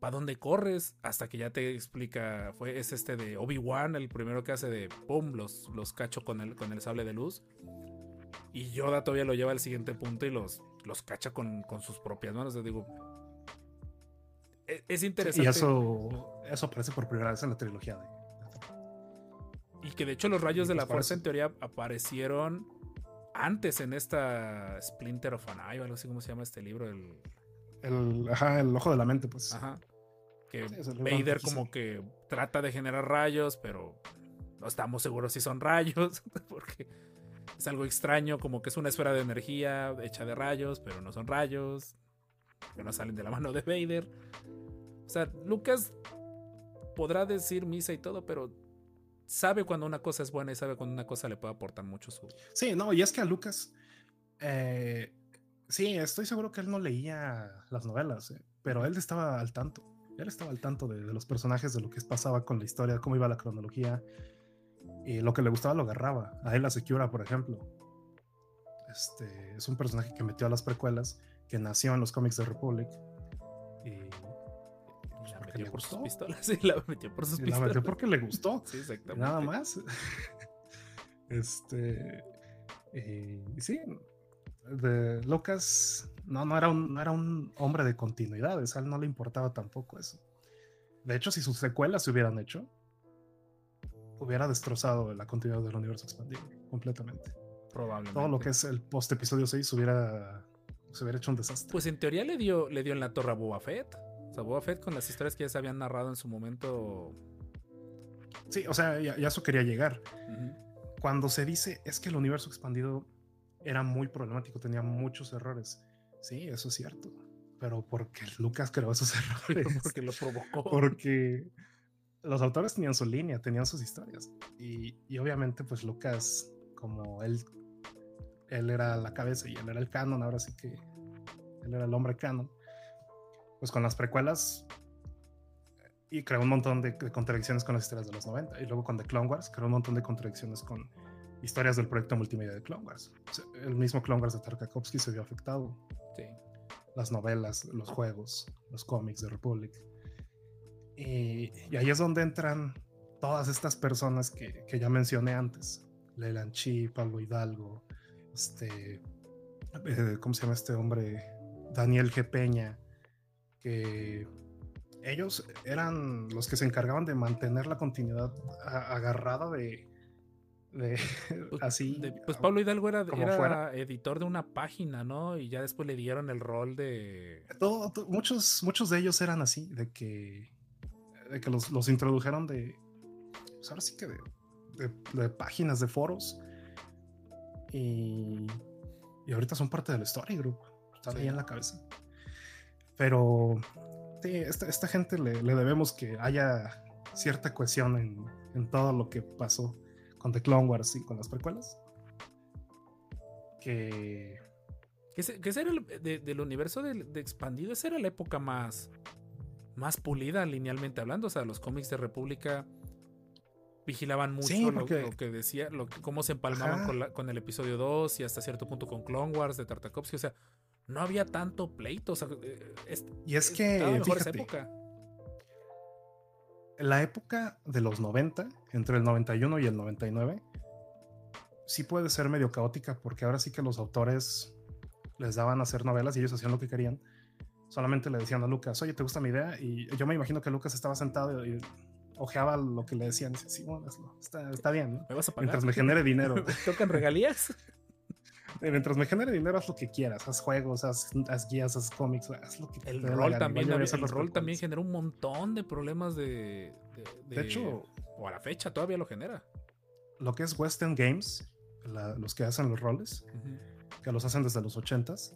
¿para dónde corres? Hasta que ya te explica, fue, es este de Obi-Wan, el primero que hace de pum, los, los cacho con el, con el sable de luz. Y Yoda todavía lo lleva al siguiente punto y los, los cacha con, con sus propias manos. O sea, digo, e, es interesante. y eso, eso aparece por primera vez en la trilogía de. Y que de hecho los rayos de la fuerza en teoría aparecieron antes en esta Splinter of an Eye, o algo así como se llama este libro. El, el, ajá, el ojo de la mente, pues. Ajá. Que Vader como que trata de generar rayos, pero no estamos seguros si son rayos, [LAUGHS] porque es algo extraño, como que es una esfera de energía hecha de rayos, pero no son rayos, que no salen de la [LAUGHS] mano de Vader. O sea, Lucas podrá decir misa y todo, pero sabe cuando una cosa es buena y sabe cuando una cosa le puede aportar mucho su. Sí, no, y es que a Lucas. Eh, sí, estoy seguro que él no leía las novelas, eh, pero él estaba al tanto. Él estaba al tanto de, los personajes, de lo que pasaba con la historia, cómo iba la cronología. Y lo que le gustaba lo agarraba. A él la Secura, por ejemplo. Este, es un personaje que metió a las precuelas, que nació en los cómics de Republic metió por sus pistolas. [LAUGHS] Sí, la metió por sus pistolas. La metió porque le gustó. Sí, exactamente. Nada más. [LAUGHS] Este. Y sí. De Lucas no, no, era un, no era un hombre de continuidades. A él no le importaba tampoco eso. De hecho, si sus secuelas se hubieran hecho, hubiera destrozado la continuidad del universo expandido completamente. Probablemente. Todo lo que es el post episodio 6 hubiera, se hubiera hecho un desastre. Pues en teoría le dio, le dio en la torre a Boba Fett sea, Boba Fett con las historias que ya se habían narrado en su momento. Sí, o sea, ya, eso quería llegar. Cuando se dice es que el universo expandido era muy problemático, tenía muchos errores. Sí, eso es cierto. Pero porque Lucas creó esos [LAUGHS] errores. porque lo provocó. Porque los autores tenían su línea, tenían sus historias. Y, y, obviamente, pues Lucas, como él, él era la cabeza y él era el canon, ahora sí que él era el hombre canon. Pues con las precuelas y creó un montón de, contradicciones con las historias de los 90. Y luego con The Clone Wars creó un montón de contradicciones con historias del proyecto multimedia de Clone Wars. el mismo Clone Wars de Tarkovsky se vio afectado. Sí. Las novelas, los juegos, los cómics de Republic. Y, ahí es donde entran todas estas personas que, que ya mencioné antes. Leland Chi, Pablo Hidalgo, este, eh, ¿cómo se llama este hombre? Daniel G. Peña, que ellos eran los que se encargaban de mantener la continuidad agarrada de, [LAUGHS] pues, así. pues Pablo Hidalgo era, era editor de una página, ¿no? Y ya después le dieron el rol de. muchos, muchos de ellos eran así, de que, de que los, introdujeron de. Pues ahora sí que de, páginas, de foros. Y, y ahorita son parte del Story Group. Están ahí en la cabeza. Pero sí, esta, gente le, debemos que haya cierta cohesión en, en, todo lo que pasó con The Clone Wars y con las precuelas. Que. Que, ese, era el, del universo de, expandido, esa era la época más, más pulida linealmente hablando. O sea, los cómics de República vigilaban mucho lo, que decía, lo, cómo se empalmaban con, con, el episodio 2 y hasta cierto punto con Clone Wars de Tartakovsky. O sea, no había tanto pleito. Eh, y es que, fíjate, época. La época de los 90, entre el 91 y el 99, sí puede ser medio caótica porque ahora sí que los autores les daban a hacer novelas y ellos hacían lo que querían. Solamente le decían a Lucas, oye, ¿te gusta mi idea? Y yo me imagino que Lucas estaba sentado y, ojeaba lo que le decían. Y dice, sí, bueno, está, bien. ¿Me vas a Mientras me genere dinero. [LAUGHS] ¿Tocan regalías? [LAUGHS] mientras me genere dinero, haz lo que quieras, haz juegos, haz, guías, haz cómics, haz lo que El rol también, el rol también generó un montón de problemas de, de, hecho, o a la fecha todavía lo genera. Lo que es Western Games, los que hacen los roles, que los hacen desde los 80s,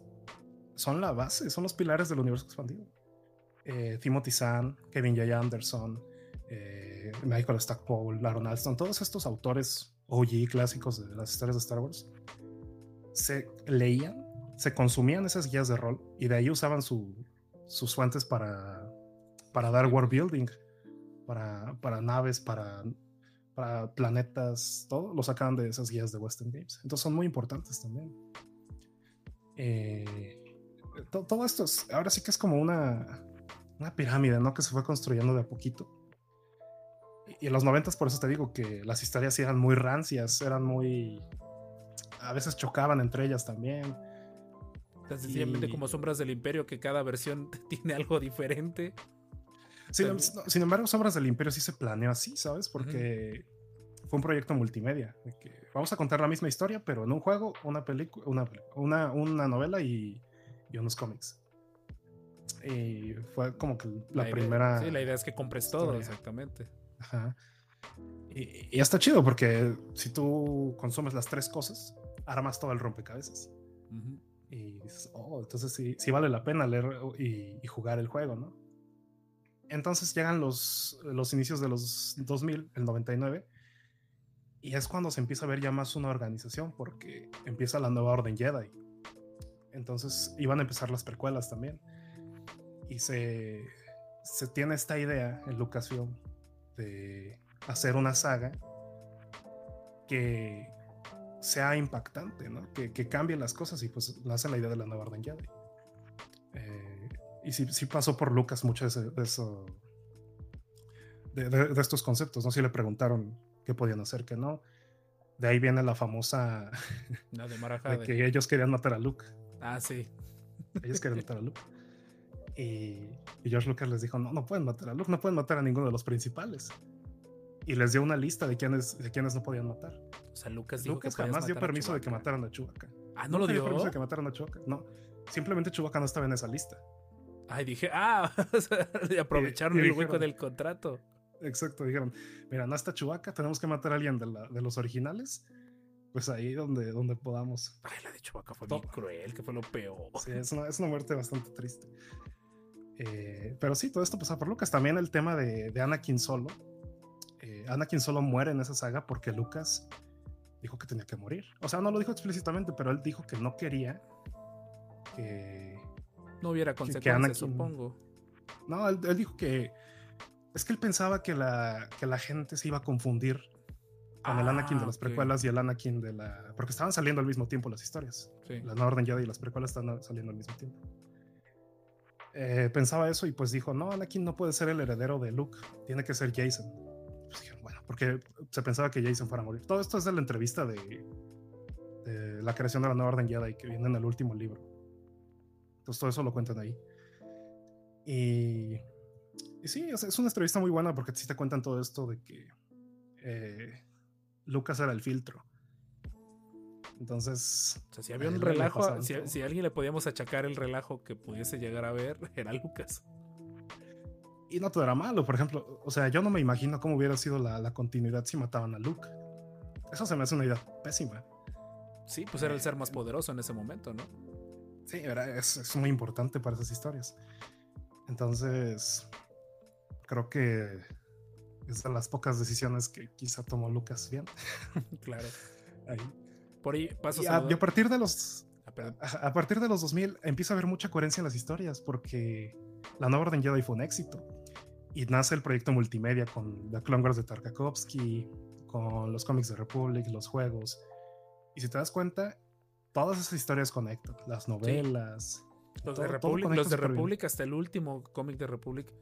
son la base, son los pilares del universo expandido. Eh, Timothy Zahn, Kevin J. Anderson, eh, Michael Stackpole, Aaron Alston, todos estos autores OG clásicos de las historias de Star Wars se leían, se consumían esas guías de rol y de ahí usaban sus fuentes para, para dar world building, para, para naves, para, para planetas, todo lo sacaban de esas guías de Western Games. Entonces son muy importantes también. Eh, todo, esto es, ahora sí que es como una, una pirámide, ¿no? Que se fue construyendo de a poquito. Y en los noventas, por eso te digo que las historias eran muy rancias, eran muy a veces chocaban entre ellas también. Sencillamente como Sombras del Imperio, que cada versión [LAUGHS] tiene algo diferente. Sin, embargo, Sombras del Imperio sí se planeó así, ¿sabes? Porque fue un proyecto multimedia. que vamos a contar la misma historia, pero en un juego, una película, una, una, novela y, unos cómics. Y fue como que la, primera. sí, la idea es que compres todo, exactamente. Ajá. Y, y, está chido porque si tú consumes las tres cosas, armas todo el rompecabezas. Y dices, oh, entonces sí, sí vale la pena leer y, jugar el juego, ¿no? Entonces llegan los, los inicios de los 2000, el 99, y es cuando se empieza a ver ya más una organización, porque empieza la nueva Orden Jedi. Entonces iban a empezar las precuelas también. Y se, se tiene esta idea en Lucasfilm de hacer una saga que sea impactante, ¿no? Que, que cambie las cosas y pues nace la idea de la nueva Orden Jedi. Eh, y sí, sí, pasó por Lucas mucho de, eso, de, estos conceptos, ¿no? Si le preguntaron qué podían hacer, que no. De ahí viene la famosa [LAUGHS] la de, de que ellos querían matar a Luke. Ah, sí. Ellos querían [LAUGHS] matar a Luke. Y, y George Lucas les dijo, no, no pueden matar a Luke, no pueden matar a ninguno de los principales y les dio una lista de quienes, de quienes no podían matar. O sea, Lucas dijo Lucas jamás dio permiso de que mataran a Chewbacca. Ah, no lo dio. permiso de que mataran a Chewbacca. No, simplemente Chewbacca no estaba en esa lista. Ay, dije, ah, [LAUGHS] aprovecharon el hueco del contrato. Exacto, dijeron, mira, no está Chewbacca, tenemos que matar a alguien de, la, de los originales. Pues ahí donde, donde podamos. Ay, la de Chewbacca fue muy cruel, que fue lo peor. Sí, es una, es una muerte bastante triste. Eh, pero sí, todo esto pasa por Lucas. También el tema de, de Anakin solo Anakin solo muere en esa saga porque Lucas dijo que tenía que morir. O sea, no lo dijo explícitamente, pero él dijo que no quería que... No hubiera consecuencias, supongo. No, él, dijo que... Es que él pensaba que la, que la gente se iba a confundir con el Anakin de ah, las precuelas y el Anakin de la... Porque estaban saliendo al mismo tiempo las historias. La Nueva Orden Jedi y las precuelas están saliendo al mismo tiempo. Eh, pensaba eso y pues dijo, no, Anakin no puede ser el heredero de Luke, tiene que ser Jason. Porque se pensaba que Jason fuera a morir. Todo esto es de la entrevista de, la creación de la Nueva Orden Jedi que viene en el último libro. Entonces todo eso lo cuentan ahí. Y, sí, es, una entrevista muy buena porque sí te cuentan todo esto de que eh, Lucas era el filtro. Entonces. si había un relajo, si, a alguien le podíamos achacar el relajo que pudiese llegar a ver, era Lucas. Y no todo era malo, por ejemplo. O sea, yo no me imagino cómo hubiera sido la, continuidad si mataban a Luke. Eso se me hace una idea pésima. Sí, pues era el ser más poderoso en ese momento, ¿no? Sí, es, es muy importante para esas historias. Entonces, creo que es de las pocas decisiones que quizá tomó Lucas bien. [LAUGHS] claro. Ahí. Por ahí y a, a, partir de los ah, a, partir de los 2000 empieza a haber mucha coherencia en las historias porque la nueva Orden Jedi fue un éxito y nace el proyecto multimedia con The Clone Wars de Tarkovsky, con los cómics de Republic, los juegos. Y si te das cuenta, todas esas historias conectan, las novelas. Los, de Republic, los de Republic, hasta el último cómic de Republic,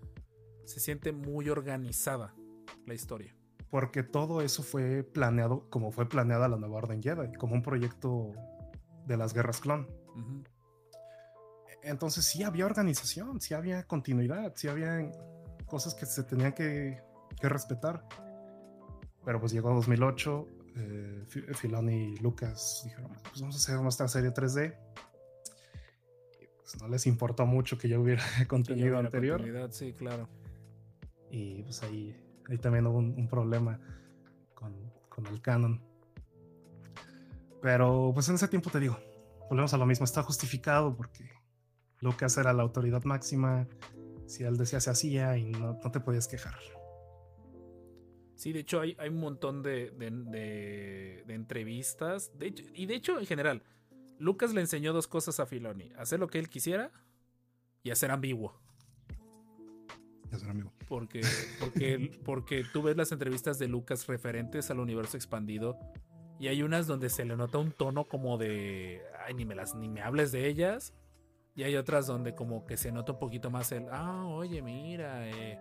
se siente muy organizada la historia porque todo eso fue planeado como fue planeada la nueva Orden Jedi, como un proyecto de las guerras clon. Entonces sí había organización, sí había continuidad, sí había cosas que se tenían que, respetar. Pero pues llegó 2008, eh, Filoni y Lucas dijeron, pues vamos a hacer nuestra serie 3D. Y pues no les importó mucho que yo hubiera [LAUGHS] contenido anterior. Sí, claro. Y pues ahí ahí también hubo un, problema con, el canon. Pero pues en ese tiempo te digo, volvemos a lo mismo, está justificado porque Lucas era la autoridad máxima, si él decía se hacía y no, te podías quejar. Sí, de hecho hay, hay un montón de, entrevistas, de y de hecho en general, Lucas le enseñó dos cosas a Filoni, hacer lo que él quisiera y hacer ambiguo. Porque, [LAUGHS] porque, porque tú ves las entrevistas de Lucas referentes al universo expandido y hay unas donde se le nota un tono como de, ay, ni me, las, ni me hables de ellas. Y hay otras donde como que se nota un poquito más el, ah, oye, mira, eh,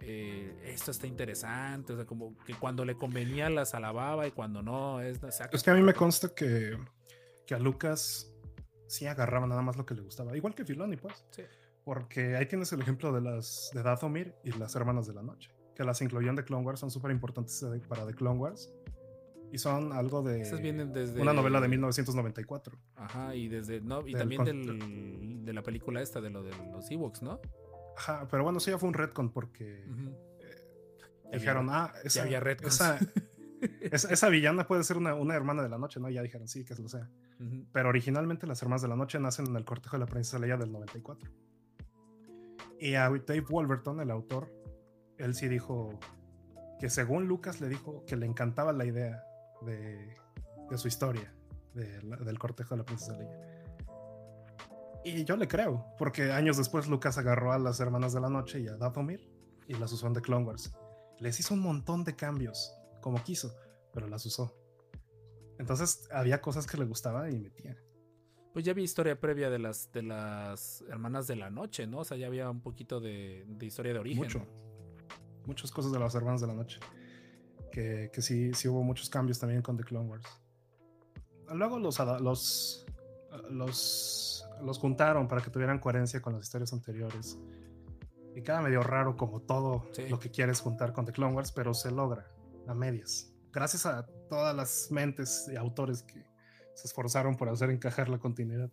eh, esto está interesante. O sea, como que cuando le convenía las alababa y cuando no, es... Es que a mí me consta que, que a Lucas sí agarraba nada más lo que le gustaba. Igual que Filoni, pues. Sí. Porque ahí tienes el ejemplo de las de Dathomir y las Hermanas de la Noche, que las incluían de Clone Wars, son súper importantes para The Clone Wars. Y son algo de desde una novela de 1994. Ajá, y desde no, y también del, de la película esta de lo de los Ewoks, ¿no? Ajá, pero bueno, sí ya fue un retcon porque eh, dijeron, ah, esa, había [LAUGHS] esa, esa, villana puede ser una, una, hermana de la noche, ¿no? Ya dijeron, sí, que lo sea. Pero originalmente las hermanas de la noche nacen en el cortejo de la princesa Leia del 94. Y a Dave Wolverton, el autor, él sí dijo que según Lucas le dijo que le encantaba la idea de, su historia, del cortejo de la princesa Leia. Y yo le creo, porque años después Lucas agarró a las hermanas de la noche y a Dathomir y las usó en The Clone Wars. Les hizo un montón de cambios, como quiso, pero las usó. Entonces había cosas que le gustaba y metía pues ya había historia previa de las, de las hermanas de la noche, ¿no? O sea, ya había un poquito de, historia de origen. Mucho. Muchas cosas de las hermanas de la noche. Que, sí, sí hubo muchos cambios también con The Clone Wars. Luego los, los, los, los juntaron para que tuvieran coherencia con las historias anteriores. Y queda medio raro como todo lo que quieres juntar con The Clone Wars, pero se logra a medias. Gracias a todas las mentes y autores que, se esforzaron por hacer encajar la continuidad.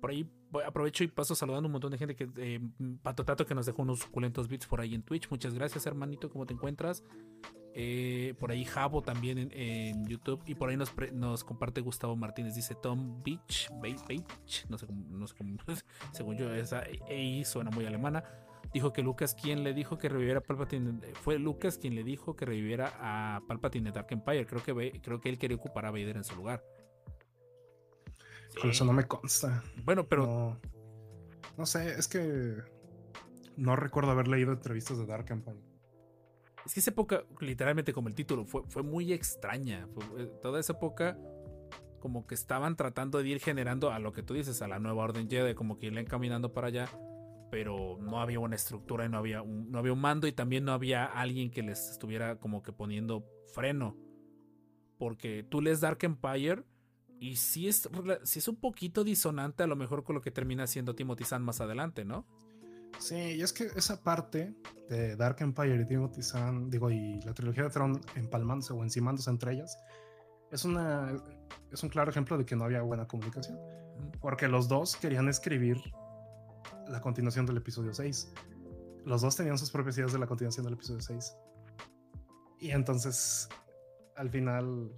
Por ahí aprovecho y paso saludando a un montón de gente que eh, Pato Tato que nos dejó unos suculentos bits por ahí en Twitch. Muchas gracias, hermanito, ¿cómo te encuentras? Eh, por ahí Jabo también en, YouTube. Y por ahí nos, nos, comparte Gustavo Martínez. Dice Tom Beach, Beach, no sé cómo, no sé cómo [LAUGHS] según yo, esa EI suena muy alemana. dijo que Lucas quien le dijo que reviviera a Palpatine. Fue Lucas quien le dijo que reviviera a Palpatine Dark Empire. Creo que, creo que él quería ocupar a Vader en su lugar. Con eso no me consta. Bueno, pero. No, no sé, es que no recuerdo haber leído entrevistas de Dark Empire. Es que esa época, literalmente como el título, fue, fue muy extraña. Eh, toda esa época, como que estaban tratando de ir generando a lo que tú dices, a la nueva orden Jedi, como que irle encaminando para allá. Pero no había una estructura y no había un, no había un mando y también no había alguien que les estuviera como que poniendo freno. Porque tú lees Dark Empire y sí es, sí es un poquito disonante a lo mejor con lo que termina siendo Timothy Zahn más adelante, ¿no? Sí, y es que esa parte de Dark Empire y Timothy Zahn, digo, y la trilogía de Tron empalmándose o encimándose entre ellas, es, una, es un claro ejemplo de que no había buena comunicación. Porque los dos querían escribir la continuación del episodio 6. Los dos tenían sus propias ideas de la continuación del episodio 6. Y entonces, al final,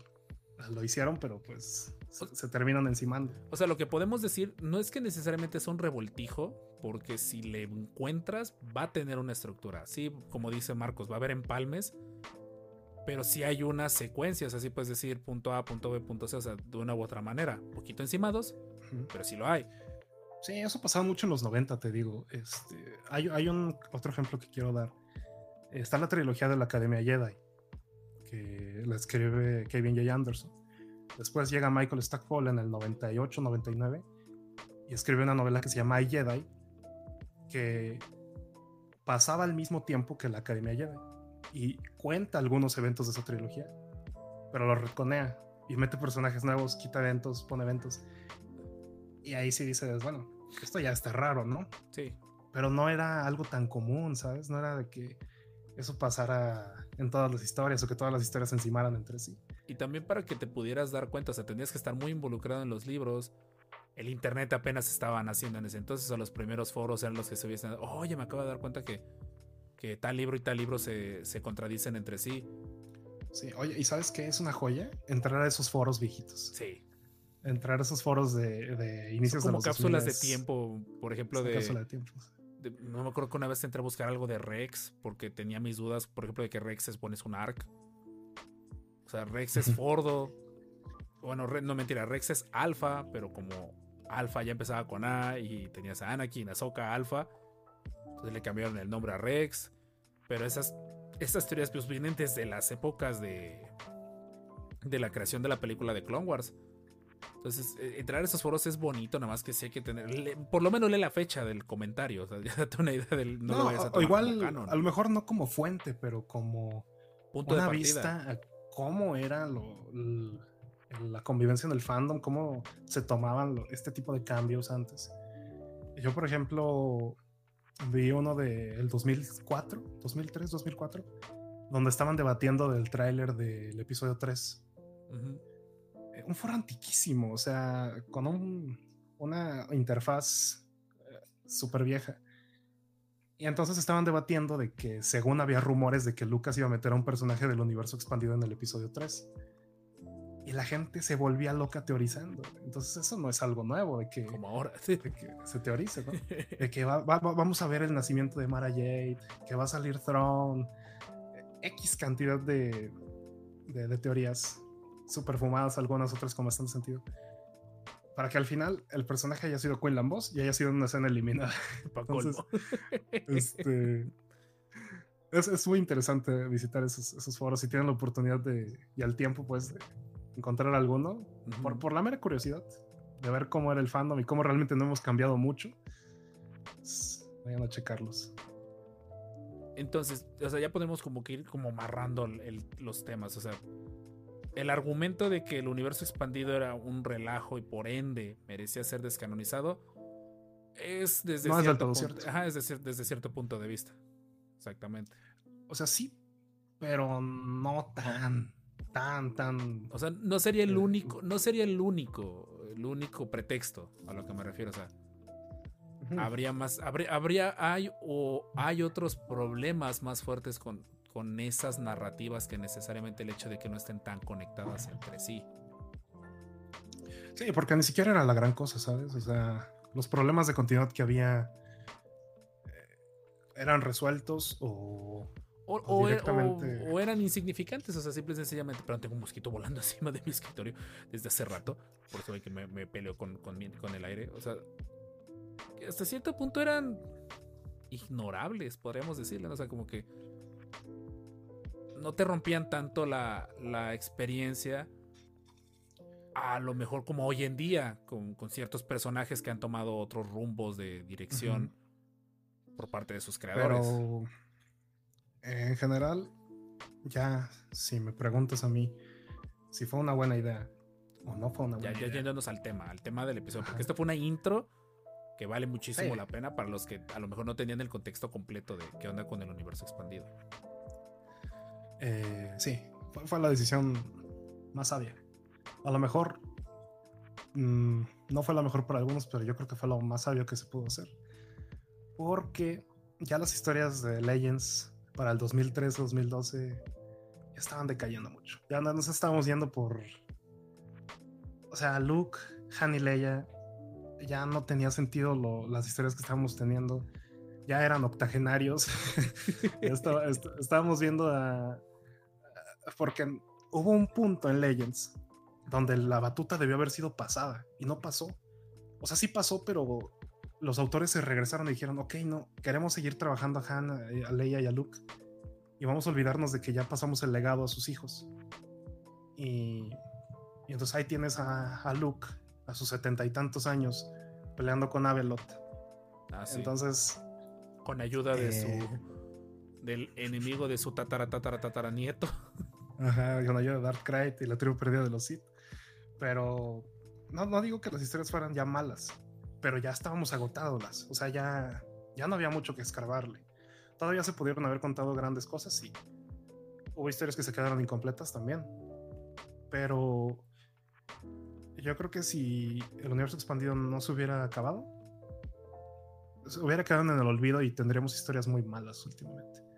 lo hicieron, pero pues se, terminan encimando. O sea, lo que podemos decir no es que necesariamente es un revoltijo, porque si le encuentras, va a tener una estructura. Sí, como dice Marcos, va a haber empalmes, pero sí hay una secuencia. O sea, sí puedes decir punto A, punto B, punto C, o sea, de una u otra manera. Un poquito encimados, pero sí lo hay. Sí, eso pasaba mucho en los 90, te digo. Este, hay, hay un otro ejemplo que quiero dar. Está la trilogía de la Academia Jedi, que la escribe Kevin J. Anderson. Después llega Michael Stackpole en el 98, 99 y escribe una novela que se llama I Jedi, que pasaba al mismo tiempo que la Academia Jedi y cuenta algunos eventos de esa trilogía, pero lo reconea y mete personajes nuevos, quita eventos, pone eventos. Y ahí sí dices, bueno, esto ya está raro, ¿no? Sí. Pero no era algo tan común, ¿sabes? No era de que eso pasara en todas las historias o que todas las historias se encimaran entre sí. Y también para que te pudieras dar cuenta, o sea, tenías que estar muy involucrado en los libros. El internet apenas estaban haciendo en ese entonces, o los primeros foros eran los que se hubiesen. Oye, me acabo de dar cuenta que, que tal libro y tal libro se, se contradicen entre sí. Sí, oye, ¿y sabes qué es una joya? Entrar a esos foros viejitos. Sí. Entrar a esos foros de, de inicios Son como cápsulas de tiempo, por ejemplo, de. De tiempo no me acuerdo que una vez entré a buscar algo de Rex porque tenía mis dudas, por ejemplo, de que Rex es pones un arc. O sea, Rex es [LAUGHS] Fordo. bueno, no mentira, Rex es Alpha, pero como Alpha ya empezaba con A y tenías a Anakin, Ahsoka, Alpha. Entonces le cambiaron el nombre a Rex. Pero esas, esas teorías pues, vienen desde las épocas de, de la creación de la película de Clone Wars. Entonces, eh, entrar a esos foros es bonito, nada más que sí hay que tener. por lo menos lee la fecha del comentario. O sea, [LAUGHS] ya date una idea del. No, o igual, a lo mejor no como fuente, pero como punto una de vista a cómo era la convivencia en el fandom, cómo se tomaban este tipo de cambios antes. Yo, por ejemplo, vi uno del 2004, 2003, 2004, donde estaban debatiendo del tráiler del episodio 3 un foro antiquísimo, o sea, con una interfaz eh, súper vieja. Y entonces estaban debatiendo de que según había rumores de que Lucas iba a meter a un personaje del universo expandido en el episodio 3. Y la gente se volvía loca teorizando. Entonces eso no es algo nuevo, de que, Como ahora. De que se teorice, ¿no? De que vamos a ver el nacimiento de Mara Jade, que va a salir Throne, X cantidad de, de teorías super fumadas, algunas otras con bastante sentido. Para que al final el personaje haya sido Queen Lambos y haya sido una escena eliminada. [LAUGHS] Entonces, [LAUGHS] este, es, muy interesante visitar esos, foros si tienen la oportunidad de, y al tiempo, pues, de encontrar alguno, por, por, la mera curiosidad de ver cómo era el fandom y cómo realmente no hemos cambiado mucho. Pues, vayan a checarlos. Entonces, o sea, ya podemos como que ir como amarrando los temas. O sea, el argumento de que el universo expandido era un relajo y por ende merecía ser descanonizado es desde, cierto, punto, Ajá, es desde cierto punto de vista. Exactamente. O sea, sí, pero no tan, tan, tan. O sea, no sería el eh, único, no sería el único, el único pretexto a lo que me refiero. O sea, habría más, habría, habría, hay o hay otros problemas más fuertes con, con esas narrativas que necesariamente el hecho de que no estén tan conectadas entre sí. Sí, porque ni siquiera era la gran cosa, ¿sabes? O sea, los problemas de continuidad que había eh, eran resueltos o, o, o, directamente... o, eran insignificantes, o sea, simple y sencillamente, pero tengo un mosquito volando [LAUGHS] encima de mi escritorio desde hace rato, por eso que me, me peleo con, con, con el aire, o sea, hasta cierto punto eran ignorables, podríamos decirle, o sea, como que no te rompían tanto la, la experiencia a lo mejor como hoy en día, con, con, ciertos personajes que han tomado otros rumbos de dirección por parte de sus creadores. Pero en general, ya si me preguntas a mí si fue una buena idea o no fue una buena idea. Ya yéndonos al tema, al tema del episodio, porque esto fue una intro que vale muchísimo la pena para los que a lo mejor no tenían el contexto completo de qué onda con el universo expandido. Eh, sí, fue, la decisión más sabia. A lo mejor mm, no fue la mejor para algunos, pero yo creo que fue lo más sabio que se pudo hacer. Porque ya las historias de Legends para el 2003-2012 ya estaban decayendo mucho. Ya nos estábamos yendo por. O sea, Luke, Han y Leia ya no tenía sentido las historias que estábamos teniendo. Ya eran octogenarios. [LAUGHS] estábamos viendo a, porque hubo un punto en Legends donde la batuta debió haber sido pasada y no pasó. O sea, sí pasó, pero los autores se regresaron y dijeron, ok, no, queremos seguir trabajando a Han, a Leia y a Luke y vamos a olvidarnos de que ya pasamos el legado a sus hijos. Y, entonces ahí tienes a, Luke a sus setenta y tantos años peleando con Avelot. Ah, entonces... Con ayuda de su... Eh, del enemigo de su tatara tatara tatara nieto. [LAUGHS] Ajá, ayuda de Dark Knight y la tribu perdida de los Sith. Pero no, no digo que las historias fueran ya malas, pero ya estábamos agotados. O sea, ya, ya no había mucho que escarbarle. Todavía se pudieron haber contado grandes cosas y hubo historias que se quedaron incompletas también. Pero yo creo que si el universo expandido no se hubiera acabado, se hubiera quedado en el olvido y tendríamos historias muy malas últimamente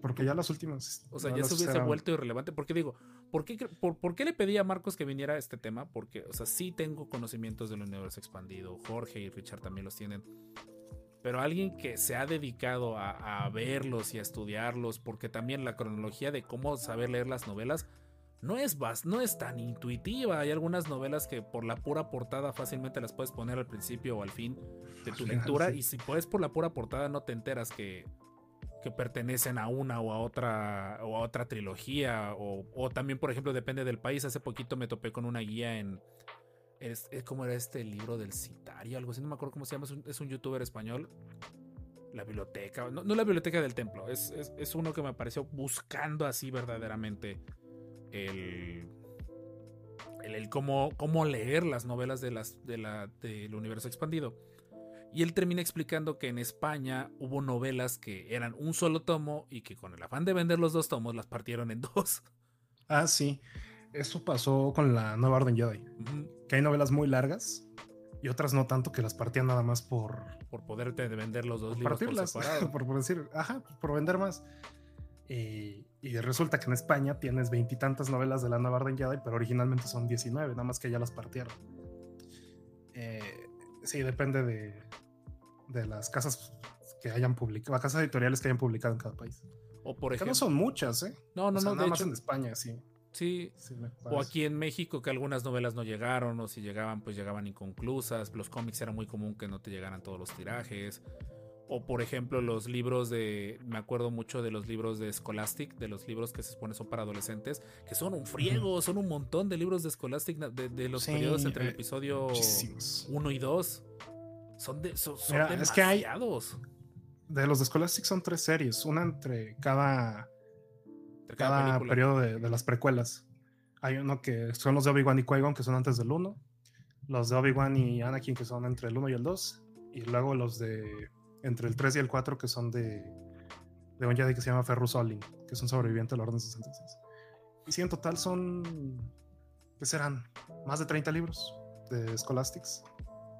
porque ya las últimas. O sea, ya se hubiese vuelto irrelevante. Porque digo, ¿por qué, por, qué le pedí a Marcos que viniera a este tema? Porque, o sea, sí tengo conocimientos del universo expandido. Jorge y Richard también los tienen. Pero alguien que se ha dedicado a, verlos y a estudiarlos, porque también la cronología de cómo saber leer las novelas no es, no es tan intuitiva. Hay algunas novelas que por la pura portada fácilmente las puedes poner al principio o al fin de tu lectura. Y si puedes por la pura portada no te enteras que que pertenecen a una o a otra o a otra trilogía o, también por ejemplo depende del país. Hace poquito me topé con una guía en es, como era este libro del citario algo así no me acuerdo cómo se llama es un, youtuber español. La biblioteca no, la biblioteca del templo es, es, uno que me apareció buscando así verdaderamente el el, cómo, cómo leer las novelas de las de la del universo expandido y él termina explicando que en España hubo novelas que eran un solo tomo y que con el afán de vender los dos tomos las partieron en [LAUGHS] dos. Ah, sí. Eso pasó con la Nueva Orden Jedi. Que hay novelas muy largas y otras no tanto que las partían nada más por... Por poderte vender los dos libros partirlas, por, [LAUGHS] por, decir, ajá, por vender más. Y, y resulta que en España tienes veintitantas novelas de la Nueva Orden Jedi, pero originalmente son 19, nada más que ya las partieron. Eh, sí, depende de, de las casas que hayan publicado, las casas editoriales que hayan publicado en cada país. O por ejemplo. no son muchas, ¿eh? No, no, no. Nada más en España, sí. Sí. o aquí en México que algunas novelas no llegaron, o si llegaban, pues llegaban inconclusas. Los cómics era muy común que no te llegaran todos los tirajes. O por ejemplo, los libros de. Me acuerdo mucho de los libros de Scholastic, de los libros que se supone son para adolescentes, que son un friego, son un montón de libros de Scholastic de, los periodos entre el episodio 1 y 2. Son, de, son, Es que hay. De los de Scholastic son tres series, una entre cada. cada, periodo de, las precuelas. Hay uno que son los de Obi-Wan y Qui-Gon, que son antes del 1. Los de Obi-Wan y Anakin, que son entre el 1 y el 2. Y luego los de entre el 3 y el 4 que son de, de un Jedi que se llama Ferrus Olin, que es un sobreviviente de la Orden 66. Y sí, en total son, ¿qué serán? Más de 30 libros de Scholastics.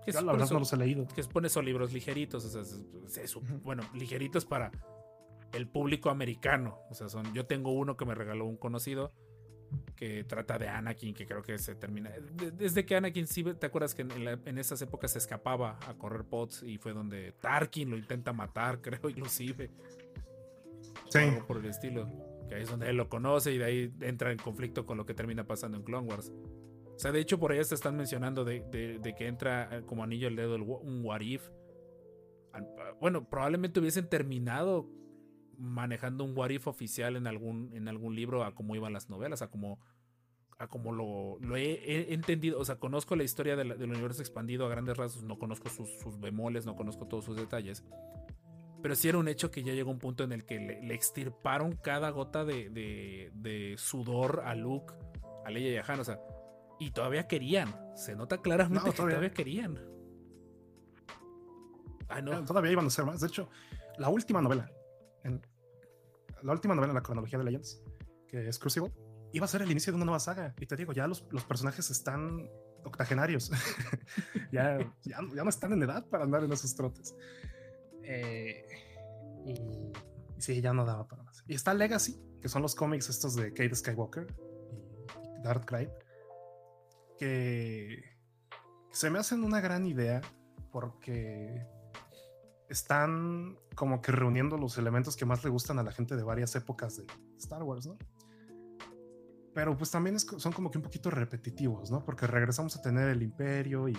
Que la verdad no los he leído. Que supone son libros ligeritos, o sea, bueno, ligeritos para el público americano. O sea, son, yo tengo uno que me regaló un conocido que trata de Anakin, que creo que se termina. Desde que Anakin, sí, ¿te acuerdas que en, esas épocas se escapaba a correr pods y fue donde Tarkin lo intenta matar, [LAUGHS] creo, inclusive? Sí. Algo por el estilo. Que ahí es donde él lo conoce y de ahí entra en conflicto con lo que termina pasando en Clone Wars. O sea, de hecho, por ahí se están mencionando de, que entra eh, como anillo al dedo un What Bueno, probablemente hubiesen terminado manejando un what if oficial en algún, en algún libro a cómo iban las novelas, a cómo, a cómo lo, lo he, entendido. O sea, conozco la historia del, universo expandido a grandes rasgos, no conozco sus, bemoles, no conozco todos sus detalles. Pero sí era un hecho que ya llegó un punto en el que le, extirparon cada gota de, de, sudor a Luke, a Leia y a Han. O sea, y todavía querían. Se nota claramente que todavía querían. Ah, no. Todavía iban a ser más. De hecho, la última novela, la última novela en la cronología de Legends, que es Crucible, iba a ser el inicio de una nueva saga. Y te digo, ya los, los personajes están octogenarios. [LAUGHS] ya, ya, no están en edad para andar en esos trotes. Eh, y, sí, ya no daba para más. Y está Legacy, que son los cómics estos de Kate Skywalker y Darth Cry, que se me hacen una gran idea porque están como que reuniendo los elementos que más le gustan a la gente de varias épocas de Star Wars, ¿no? Pero pues también son como que un poquito repetitivos, ¿no? Porque regresamos a tener el imperio y,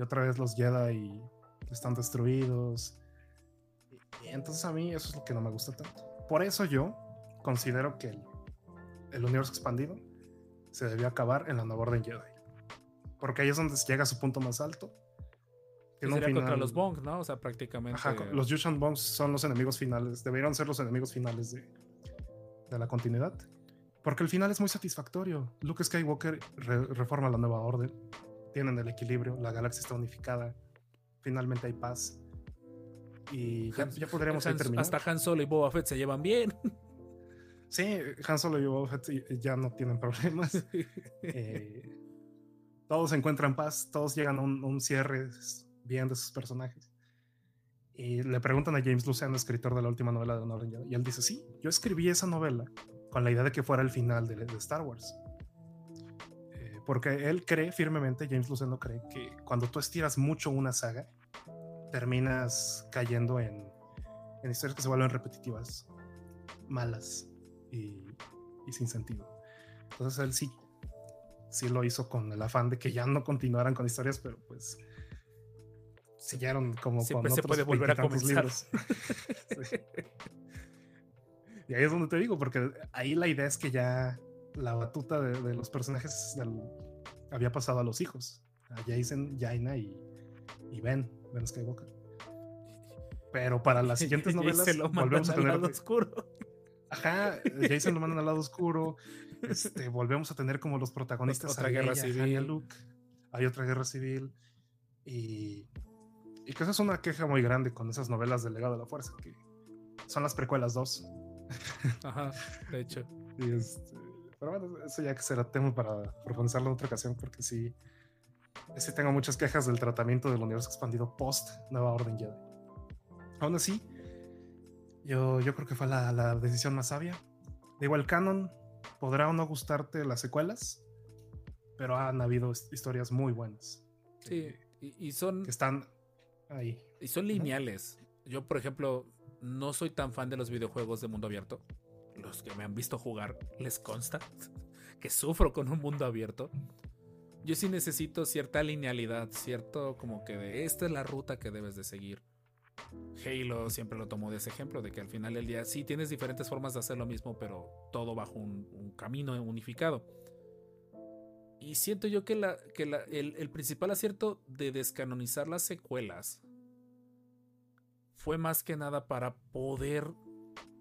otra vez los Jedi están destruidos. Y, entonces a mí eso es lo que no me gusta tanto. Por eso yo considero que el, el universo expandido se debió acabar en la nueva orden Jedi. Porque ahí es donde llega a su punto más alto sería contra los Bongs, ¿no? O sea, prácticamente. Ajá, los Yushan Bongs son los enemigos finales. Deberían ser los enemigos finales de, de la continuidad. Porque el final es muy satisfactorio. Luke Skywalker reforma la nueva orden. Tienen el equilibrio. La galaxia está unificada. Finalmente hay paz. Y ya, podríamos terminar. Hasta Han Solo y Boba Fett se llevan bien. [LAUGHS] Sí, Han Solo y Boba Fett ya no tienen problemas. [LAUGHS] eh, todos encuentran paz. Todos llegan a un, un cierre bien de sus personajes. Y le preguntan a James Luciano, escritor de la última novela de Honor y él dice, sí, yo escribí esa novela con la idea de que fuera el final de, Star Wars. Eh, porque él cree firmemente, James Luciano cree que cuando tú estiras mucho una saga, terminas cayendo en, en historias que se vuelven repetitivas, malas y, y sin sentido. Entonces él sí, sí lo hizo con el afán de que ya no continuaran con historias, pero pues sellaron como Siempre se puede volver a comenzar. [LAUGHS] Y ahí es donde te digo, porque ahí la idea es que ya la batuta de, los personajes había pasado a los hijos, a Jason, Jaina y, y Ben, Ben Skywalker. Pero para las siguientes [LAUGHS] novelas volvemos a tener al lado oscuro. Ajá, Jason lo mandan al lado oscuro. Este, volvemos a tener como los protagonistas otra guerra civil. Luke. Hay otra guerra civil y y que eso es una queja muy grande con esas novelas del legado de la fuerza, que son las precuelas 2. [LAUGHS] Ajá, de hecho. y este, pero bueno, eso ya que será tema para profundizarlo en otra ocasión, porque sí, sí tengo muchas quejas del tratamiento del universo expandido post Nueva Orden Jedi. Aún así, yo, yo creo que fue la, la decisión más sabia. Digo, el canon podrá o no gustarte las secuelas, pero han habido historias muy buenas. Sí, y, y son... Que están y son lineales. Yo, por ejemplo, no soy tan fan de los videojuegos de mundo abierto. Los que me han visto jugar les consta [LAUGHS] que sufro con un mundo abierto. Yo sí necesito cierta linealidad, cierto como que de esta es la ruta que debes de seguir. Halo siempre lo tomo de ese ejemplo, de que al final del día sí tienes diferentes formas de hacer lo mismo, pero todo bajo un camino unificado. Y siento yo que, la, que el, principal acierto de descanonizar las secuelas fue más que nada para poder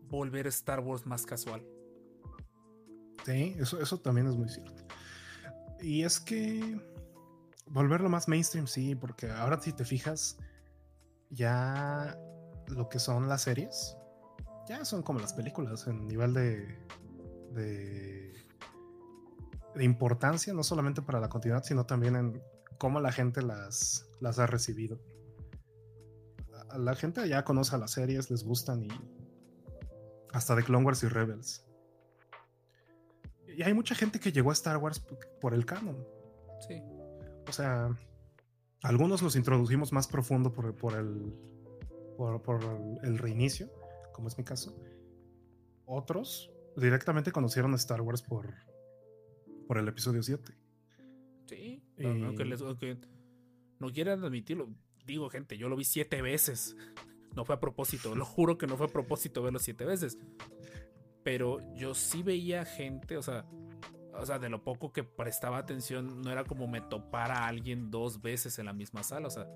volver Star Wars más casual. Sí, eso, eso también es muy cierto. Y es que volverlo más mainstream, sí, porque ahora si te fijas, ya lo que son las series, ya son como las películas en nivel de, de de importancia, no solamente para la continuidad, sino también en cómo la gente las, las ha recibido. La gente ya conoce a las series, les gustan y hasta de Clone Wars y Rebels. y hay mucha gente que llegó a Star Wars por el canon. Sí. O sea, algunos los introducimos más profundo por, por el, por, el reinicio, como es mi caso. Otros directamente conocieron a Star Wars por, por el episodio 7. Sí, aunque, les, no quieran admitirlo, digo gente, yo lo vi siete veces. No fue a propósito, lo juro que no fue a propósito verlo siete veces. Pero yo sí veía gente, o sea, o sea, de lo poco que prestaba atención, no era como me topara a alguien dos veces en la misma sala. O sea,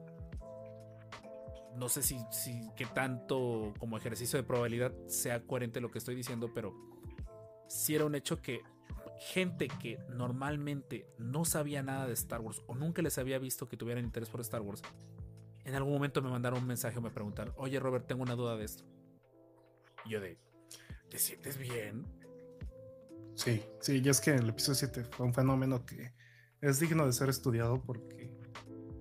no sé si, si qué tanto como ejercicio de probabilidad sea coherente lo que estoy diciendo, pero sí era un hecho que gente que normalmente no sabía nada de Star Wars o nunca les había visto que tuvieran interés por Star Wars, en algún momento me mandaron un mensaje o me preguntaron, oye Robert, tengo una duda de esto. Y yo de, ¿te sientes bien? Sí, sí, y es que el episodio 7 fue un fenómeno que es digno de ser estudiado porque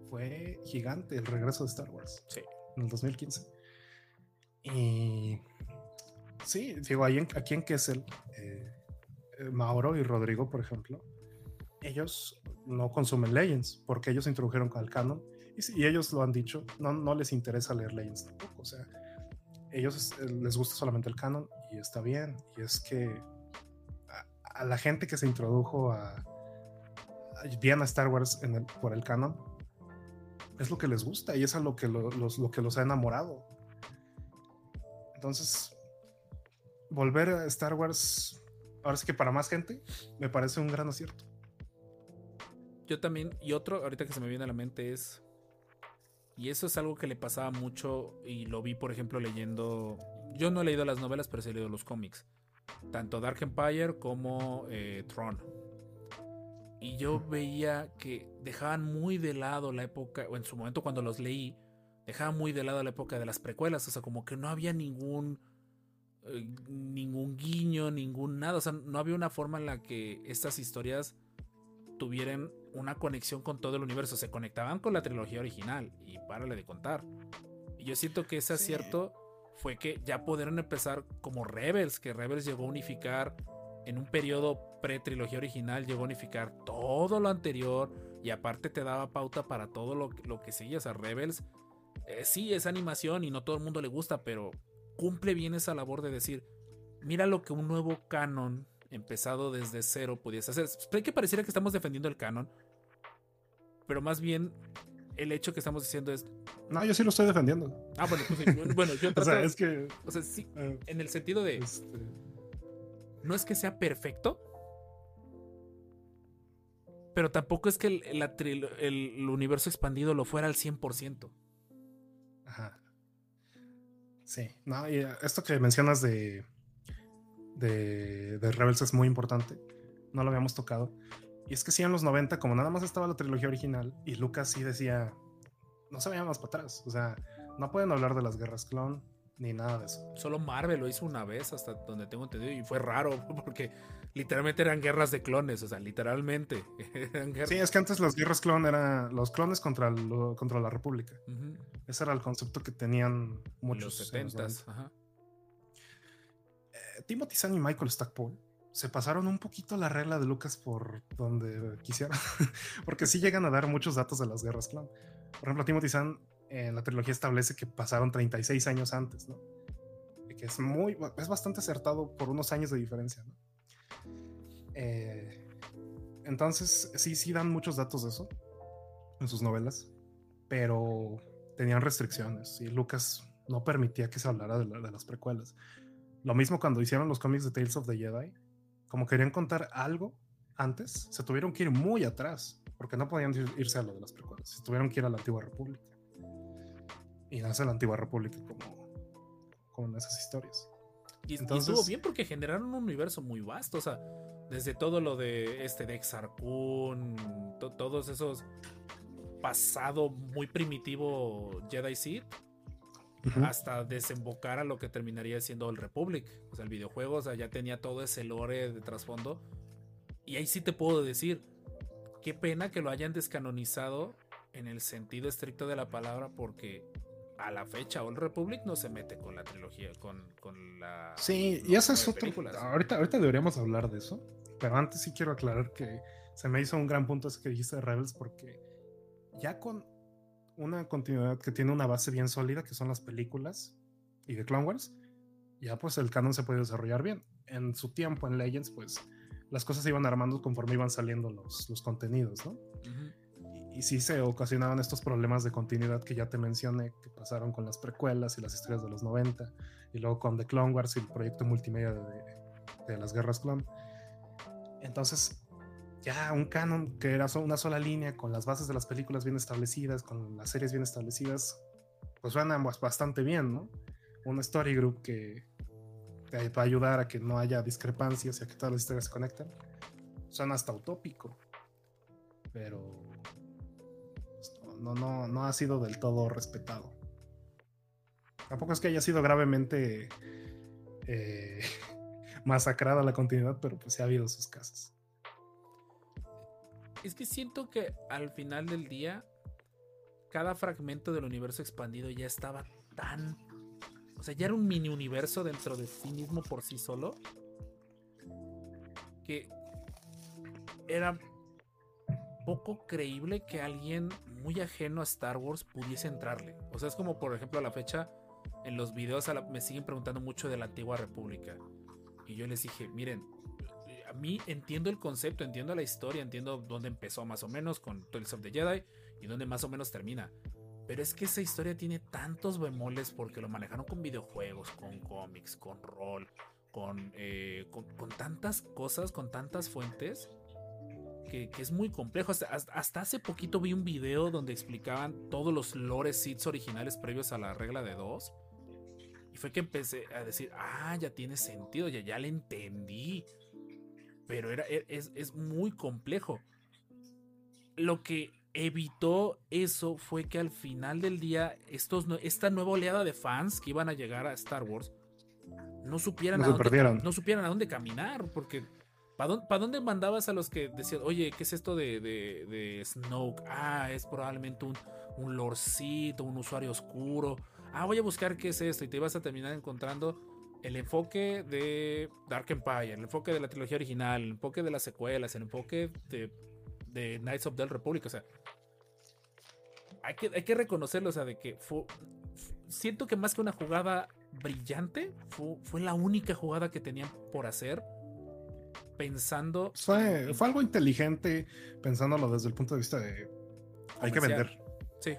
fue gigante el regreso de Star Wars. Sí. En el 2015. Y sí, digo, ahí aquí en Kessel, eh, Mauro y Rodrigo, por ejemplo, ellos no consumen Legends porque ellos introdujeron al canon y, y ellos lo han dicho, no, no les interesa leer Legends tampoco. O sea, ellos eh, les gusta solamente el canon y está bien. Y es que a la gente que se introdujo a, bien a Star Wars por el canon, es lo que les gusta y es a lo que los, lo que los ha enamorado. Entonces, volver a Star Wars, ahora sí que para más gente, me parece un gran acierto. Yo también, y otro, ahorita que se me viene a la mente es, y eso es algo que le pasaba mucho y lo vi, por ejemplo, leyendo, yo no he leído las novelas, pero sí he leído los cómics tanto Dark Empire como eh, Tron. Y yo veía que dejaban muy de lado la época, o en su momento cuando los leí, dejaban muy de lado la época de las precuelas, o sea, como que no había ningún eh, ningún guiño, ningún nada, o sea, no había una forma en la que estas historias tuvieran una conexión con todo el universo, se conectaban con la trilogía original y párale de contar. Y yo siento que ese acierto fue que ya pudieron empezar como Rebels, que Rebels llegó a unificar en un periodo pre-trilogía original, llegó a unificar todo lo anterior y aparte te daba pauta para todo lo, lo que seguía. O sea, Rebels eh, sí es animación y no todo el mundo le gusta, pero cumple bien esa labor de decir, mira lo que un nuevo canon empezado desde cero pudiese hacer. Sé que pareciera que estamos defendiendo el canon, pero más bien el hecho que estamos diciendo es. No, yo sí lo estoy defendiendo. Ah, bueno, pues [LAUGHS] bueno, yo o sea, es que. O sea, sí, eh, en el sentido de. Este... No es que sea perfecto. Pero tampoco es que el, el, universo expandido lo fuera al 100%. Ajá. Sí, no, y esto que mencionas de, de, de Rebels es muy importante. No lo habíamos tocado. Y es que sí, en los 90, como nada más estaba la trilogía original, y Lucas sí decía, no se vayan más para atrás. O sea, no pueden hablar de las guerras clon ni nada de eso. Solo Marvel lo hizo una vez, hasta donde tengo entendido, y fue raro, [LAUGHS] porque literalmente eran guerras de clones, o sea, literalmente. [LAUGHS] Sí, es que antes las guerras clon eran los clones contra, contra la República. Ese era el concepto que tenían muchos. Los 70 eh, Timothy Zahn y Michael Stackpole se pasaron un poquito la regla de Lucas por donde quisieran, [LAUGHS] porque sí llegan a dar muchos datos de las guerras clan. Por ejemplo, Timothy Zahn en la trilogía establece que pasaron 36 años antes, ¿no? Y que es muy, es bastante acertado por unos años de diferencia, ¿no? Eh, entonces, sí, sí dan muchos datos de eso en sus novelas, pero tenían restricciones y Lucas no permitía que se hablara de, de las precuelas. Lo mismo cuando hicieron los cómics de Tales of the Jedi, como querían contar algo antes, se tuvieron que ir muy atrás, porque no podían irse a lo de las precuelas, se tuvieron que ir a la Antigua República. Y nace la Antigua República como, en esas historias. Y, Entonces, estuvo bien porque generaron un universo muy vasto, o sea, desde todo lo de este de todos esos pasado muy primitivo Jedi Seed, hasta desembocar a lo que terminaría siendo el Republic. O sea, el videojuego, o sea, ya tenía todo ese lore de trasfondo. Y ahí sí te puedo decir, qué pena que lo hayan descanonizado en el sentido estricto de la palabra, porque a la fecha Old Republic no se mete con la trilogía, con, con la. Sí, y eso es otro. Ahorita, ahorita deberíamos hablar de eso, pero antes sí quiero aclarar que se me hizo un gran punto ese que dijiste de Rebels porque ya con una continuidad que tiene una base bien sólida, que son las películas y de Clone Wars, ya pues el canon se puede desarrollar bien. En su tiempo en Legends, pues las cosas se iban armando conforme iban saliendo los, los contenidos, ¿no? y, y, sí se ocasionaban estos problemas de continuidad que ya te mencioné, que pasaron con las precuelas y las historias de los 90, y luego con The Clone Wars y el proyecto multimedia de, de las guerras clon. Entonces, ya un canon que era una sola línea, con las bases de las películas bien establecidas, con las series bien establecidas, pues suena bastante bien, ¿no? Un story group que te va a ayudar a que no haya discrepancias y a que todas las historias se conecten. Suena hasta utópico, pero pues, no, no, no ha sido del todo respetado. Tampoco es que haya sido gravemente eh, [LAUGHS] masacrada la continuidad, pero pues sí ha habido sus casos. Es que siento que al final del día, cada fragmento del universo expandido ya estaba tan. O sea, ya era un mini universo dentro de sí mismo por sí solo. Que era poco creíble que alguien muy ajeno a Star Wars pudiese entrarle. O sea, es como por ejemplo a la fecha, en los videos me siguen preguntando mucho de la antigua república. Y yo les dije, miren, a mí entiendo el concepto, entiendo la historia, entiendo dónde empezó más o menos con Tales of the Jedi y dónde más o menos termina. Pero es que esa historia tiene tantos bemoles porque lo manejaron con videojuegos, con cómics, con rol, con, eh, con, tantas cosas, con tantas fuentes, que, es muy complejo. Hasta, hasta, hace poquito vi un video donde explicaban todos los lores seeds originales previos a la regla de dos. Y fue que empecé a decir, ah, ya tiene sentido, ya, ya le entendí. Pero era, e, es, es muy complejo. Lo que evitó eso fue que al final del día, estos, esta nueva oleada de fans que iban a llegar a Star Wars no supieran, a, dónde, no supieran a dónde caminar, porque ¿para dónde, mandabas a los que decían, oye, ¿qué es esto de, de, de Snoke? Ah, es probablemente un, un lorcito, un usuario oscuro ah, voy a buscar qué es esto y te vas a terminar encontrando el enfoque de Dark Empire, el enfoque de la trilogía original, el enfoque de las secuelas, el enfoque de, de Knights of the Republic, o sea, hay que, hay que reconocerlo, o sea, de que fue, siento que más que una jugada brillante, fue, fue la única jugada que tenían por hacer pensando. Fue, fue algo inteligente pensándolo desde el punto de vista de. Hay que vender. Sí.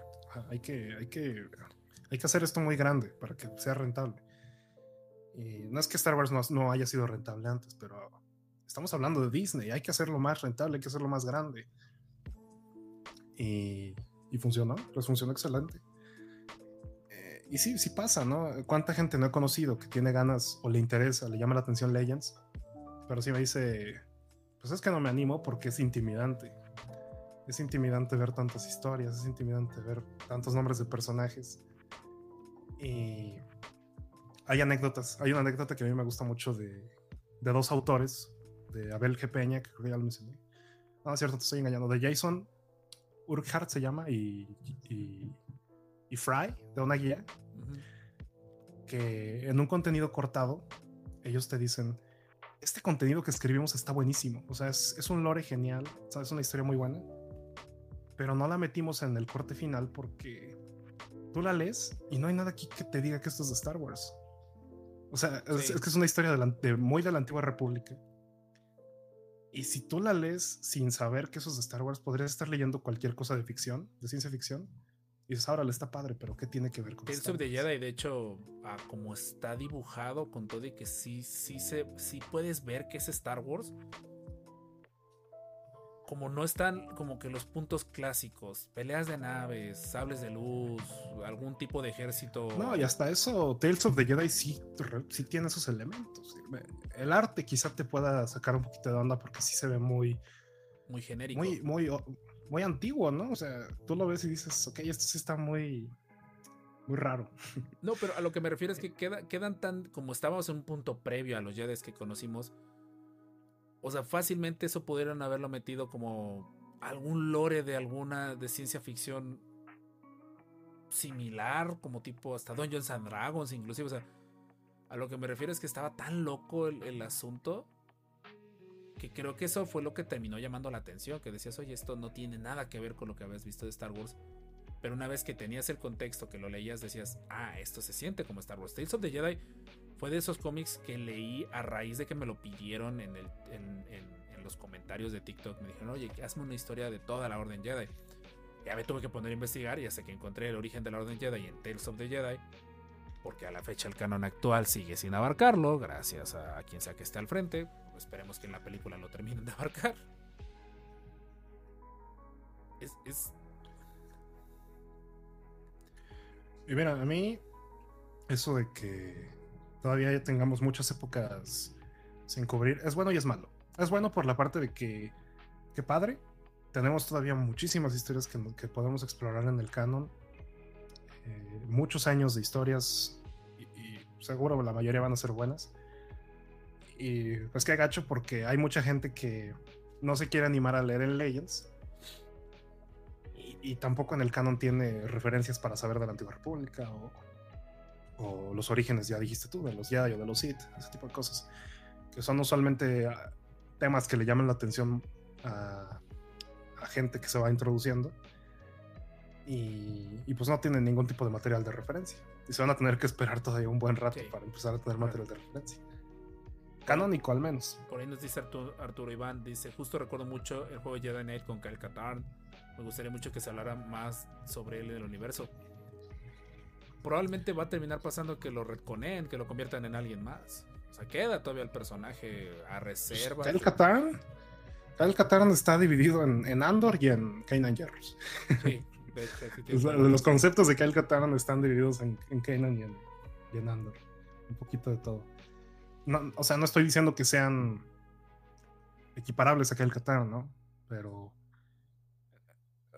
Hay que, hay que hay que hacer esto muy grande para que sea rentable. Y no es que Star Wars no, haya sido rentable antes, pero estamos hablando de Disney, hay que hacerlo más rentable, hay que hacerlo más grande. Y, y funcionó, pues funcionó excelente. Eh, y sí, sí pasa, ¿no? ¿Cuánta gente no he conocido que tiene ganas o le interesa, le llama la atención Legends? Pero sí me dice, pues es que no me animo porque es intimidante. Es intimidante ver tantas historias, es intimidante ver tantos nombres de personajes. Y hay anécdotas. Hay una anécdota que a mí me gusta mucho de, dos autores, de Abel G. Peña, que creo que ya lo mencioné. No, es cierto, te estoy engañando. De Jason Urquhart se llama y, y, Fry, de una guía, que en un contenido cortado, ellos te dicen, este contenido que escribimos está buenísimo. O sea, es, es un lore genial, es una historia muy buena, pero no la metimos en el corte final porque tú la lees y no hay nada aquí que te diga que esto es de Star Wars. O sea, es, que es una historia de, muy de la antigua república. Y si tú la lees sin saber que eso es de Star Wars, podrías estar leyendo cualquier cosa de ficción, de ciencia ficción. Y dices, ahora le está padre, pero ¿qué tiene que ver con Tales of the Jedi, de hecho, como está dibujado con todo y que sí, sí, se, sí puedes ver que es Star Wars, como no están como que los puntos clásicos, peleas de naves, sables de luz, algún tipo de ejército. No, y hasta eso, Tales of the Jedi sí, sí tiene esos elementos. El arte quizá te pueda sacar un poquito de onda porque sí se ve muy... Muy genérico. Muy, muy, muy antiguo, ¿no? O sea, tú lo ves y dices, ok, esto sí está muy... Muy raro. No, pero a lo que me refiero es [LAUGHS] que queda, quedan tan, como estábamos en un punto previo a los Jedi que conocimos, o sea, fácilmente eso pudieron haberlo metido como algún lore de alguna de ciencia ficción similar, como tipo hasta Dungeons and Dragons, inclusive. O sea, a lo que me refiero es que estaba tan loco el, asunto Que creo que eso fue lo que terminó llamando la atención, que decías, oye, esto no tiene nada que ver con lo que habías visto de Star Wars. Pero una vez que tenías el contexto, que lo leías, decías, ah, esto se siente como Star Wars. Tales of the Jedi fue de esos cómics que leí a raíz de que me lo pidieron en, los comentarios de TikTok. Me dijeron, oye, hazme una historia de toda la Orden Jedi. Ya me tuve que poner a investigar y hasta que encontré el origen de la Orden Jedi en Tales of the Jedi, porque a la fecha el canon actual sigue sin abarcarlo, gracias a quien sea que esté al frente. Esperemos que en la película lo terminen de abarcar. Es, es... Y mira, a mí, eso de que todavía tengamos muchas épocas sin cubrir, es bueno y es malo. Es bueno por la parte de que, que padre, tenemos todavía muchísimas historias que, que podemos explorar en el canon. Eh, muchos años de historias y, y, seguro la mayoría van a ser buenas. Y pues que agacho porque hay mucha gente que no se quiere animar a leer en Legends. Y, y tampoco en el canon tiene referencias para saber de la Antigua República o, o, los orígenes, ya dijiste tú, de los Jedi o de los Sith, ese tipo de cosas. Que son usualmente uh, temas que le llaman la atención a a gente que se va introduciendo y, y, pues no tienen ningún tipo de material de referencia. Y se van a tener que esperar todavía un buen rato sí. para empezar a tener material de referencia. Canónico al menos. Por ahí nos dice Arturo, Arturo Iván, dice, justo recuerdo mucho el juego Jedi Knight con Kyle Katarn. Me gustaría mucho que se hablara más sobre él en el universo. Probablemente va a terminar pasando que lo retconeen, que lo conviertan en alguien más. O sea, queda todavía el personaje a reserva. Kyle Katarn Kyle Katarn está dividido en, en, Andor y en Kanan Jarrus. Sí, [LAUGHS] de hecho, los conceptos de Kyle Katarn están divididos en, en Kanan y en, y en, Andor. Un poquito de todo. No, o sea, no estoy diciendo que sean equiparables a Kyle Katarn, ¿no? Pero.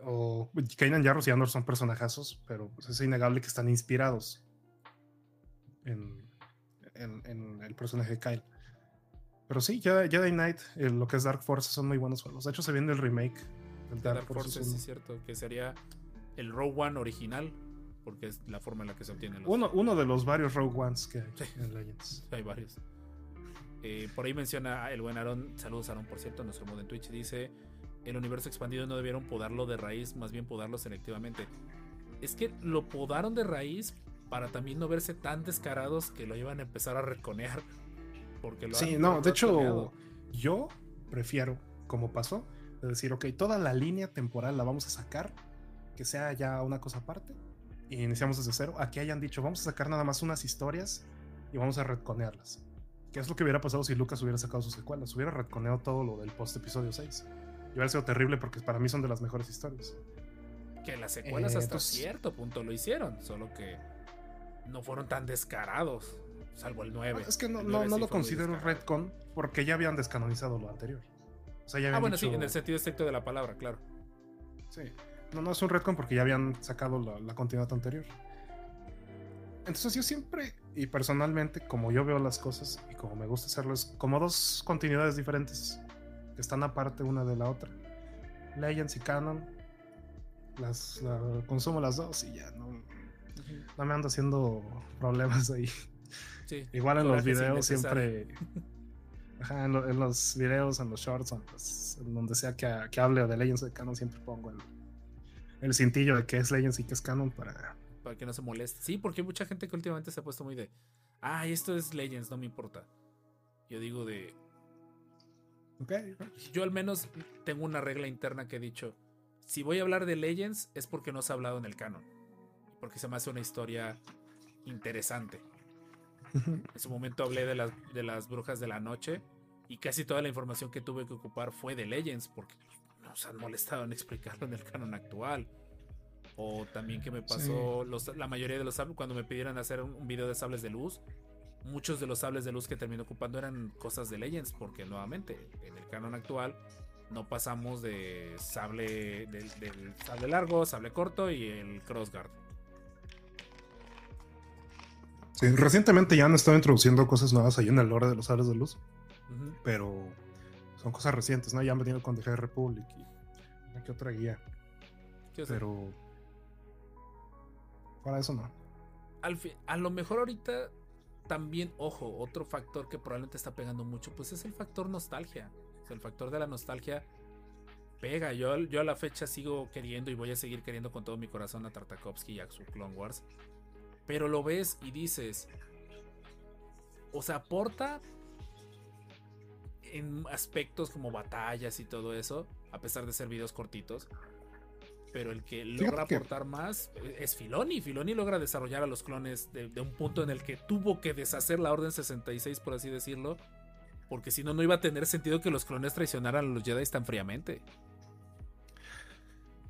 O Kanan Jarrus y Andor son personajazos, pero pues es innegable que están inspirados en, en el personaje de Kyle. Pero sí, Jedi, Knight, eh, lo que es Dark Force, son muy buenos juegos. De hecho, se viene el remake del Dark, Dark Force. sí, es cierto, que sería el Rogue One original, porque es la forma en la que se obtiene. Los... Uno, uno de los varios Rogue Ones que hay sí. en Legends. Hay varios. Eh, por ahí menciona el buen Aaron, saludos Aaron, por cierto, nuestro modo en Twitch, dice, el universo expandido no debieron podarlo de raíz, más bien podarlo selectivamente. Es que lo podaron de raíz para también no verse tan descarados que lo iban a empezar a reconear porque lo Sí, no, de hecho, planeado. yo prefiero, como pasó, de decir, ok, toda la línea temporal la vamos a sacar, que sea ya una cosa aparte, y iniciamos desde cero, a que hayan dicho, vamos a sacar nada más unas historias y vamos a retconearlas. ¿Qué es lo que hubiera pasado si Lucas hubiera sacado sus secuelas? Hubiera retconeado todo lo del post episodio 6. Y hubiera sido terrible porque para mí son de las mejores historias. Que las secuelas eh, hasta cierto punto lo hicieron, solo que no fueron tan descarados salvo el 9. Es que no, no, no sí lo considero retcon porque ya habían descanonizado lo anterior. O sea, ya ah, bueno, dicho... sí, en el sentido estricto de la palabra, claro. Sí. No, no es un retcon porque ya habían sacado la, la continuidad anterior. Entonces yo siempre, y personalmente, como yo veo las cosas y como me gusta hacerlo, es como dos continuidades diferentes que están aparte una de la otra. Legends y Canon, las la, consumo las dos y ya no, no me ando haciendo problemas ahí. Sí, Igual en los videos siempre. [LAUGHS] Ajá, en, lo, en, los videos, en los shorts, en, los, en donde sea que, que, hable de Legends de Canon, siempre pongo el, el, cintillo de qué es Legends y qué es Canon para. Para que no se moleste. Sí, porque hay mucha gente que últimamente se ha puesto muy de. Ah, esto es Legends, no me importa. Yo digo de. Yo al menos tengo una regla interna que he dicho. Si voy a hablar de Legends es porque no se ha hablado en el canon. Porque se me hace una historia interesante. [LAUGHS] En su momento hablé de las, de las brujas de la noche y casi toda la información que tuve que ocupar fue de Legends porque nos han molestado en explicarlo en el canon actual. O también que me pasó sí. los, la mayoría de los sables cuando me pidieron hacer un video de sables de luz. Muchos de los sables de luz que terminé ocupando eran cosas de Legends porque nuevamente en el canon actual no pasamos de sable del, del sable largo, sable corto y el crossguard. Sí, recientemente ya han estado introduciendo cosas nuevas ahí en el lore de los sables de luz. Uh -huh. Pero son cosas recientes, ¿no? Ya han venido con The Republic y una que otra guía. Pero para eso no. Al fin, a lo mejor ahorita también, ojo, otro factor que probablemente está pegando mucho, pues es el factor nostalgia. O sea, el factor de la nostalgia pega. Yo, yo a la fecha sigo queriendo y voy a seguir queriendo con todo mi corazón a Tartakovsky y a su Clone Wars. Pero lo ves y dices, o sea, aporta en aspectos como batallas y todo eso, a pesar de ser videos cortitos. Pero el que logra aportar más es Filoni. Filoni logra desarrollar a los clones de, un punto en el que tuvo que deshacer la Orden 66, por así decirlo. Porque si no, no iba a tener sentido que los clones traicionaran a los Jedi tan fríamente.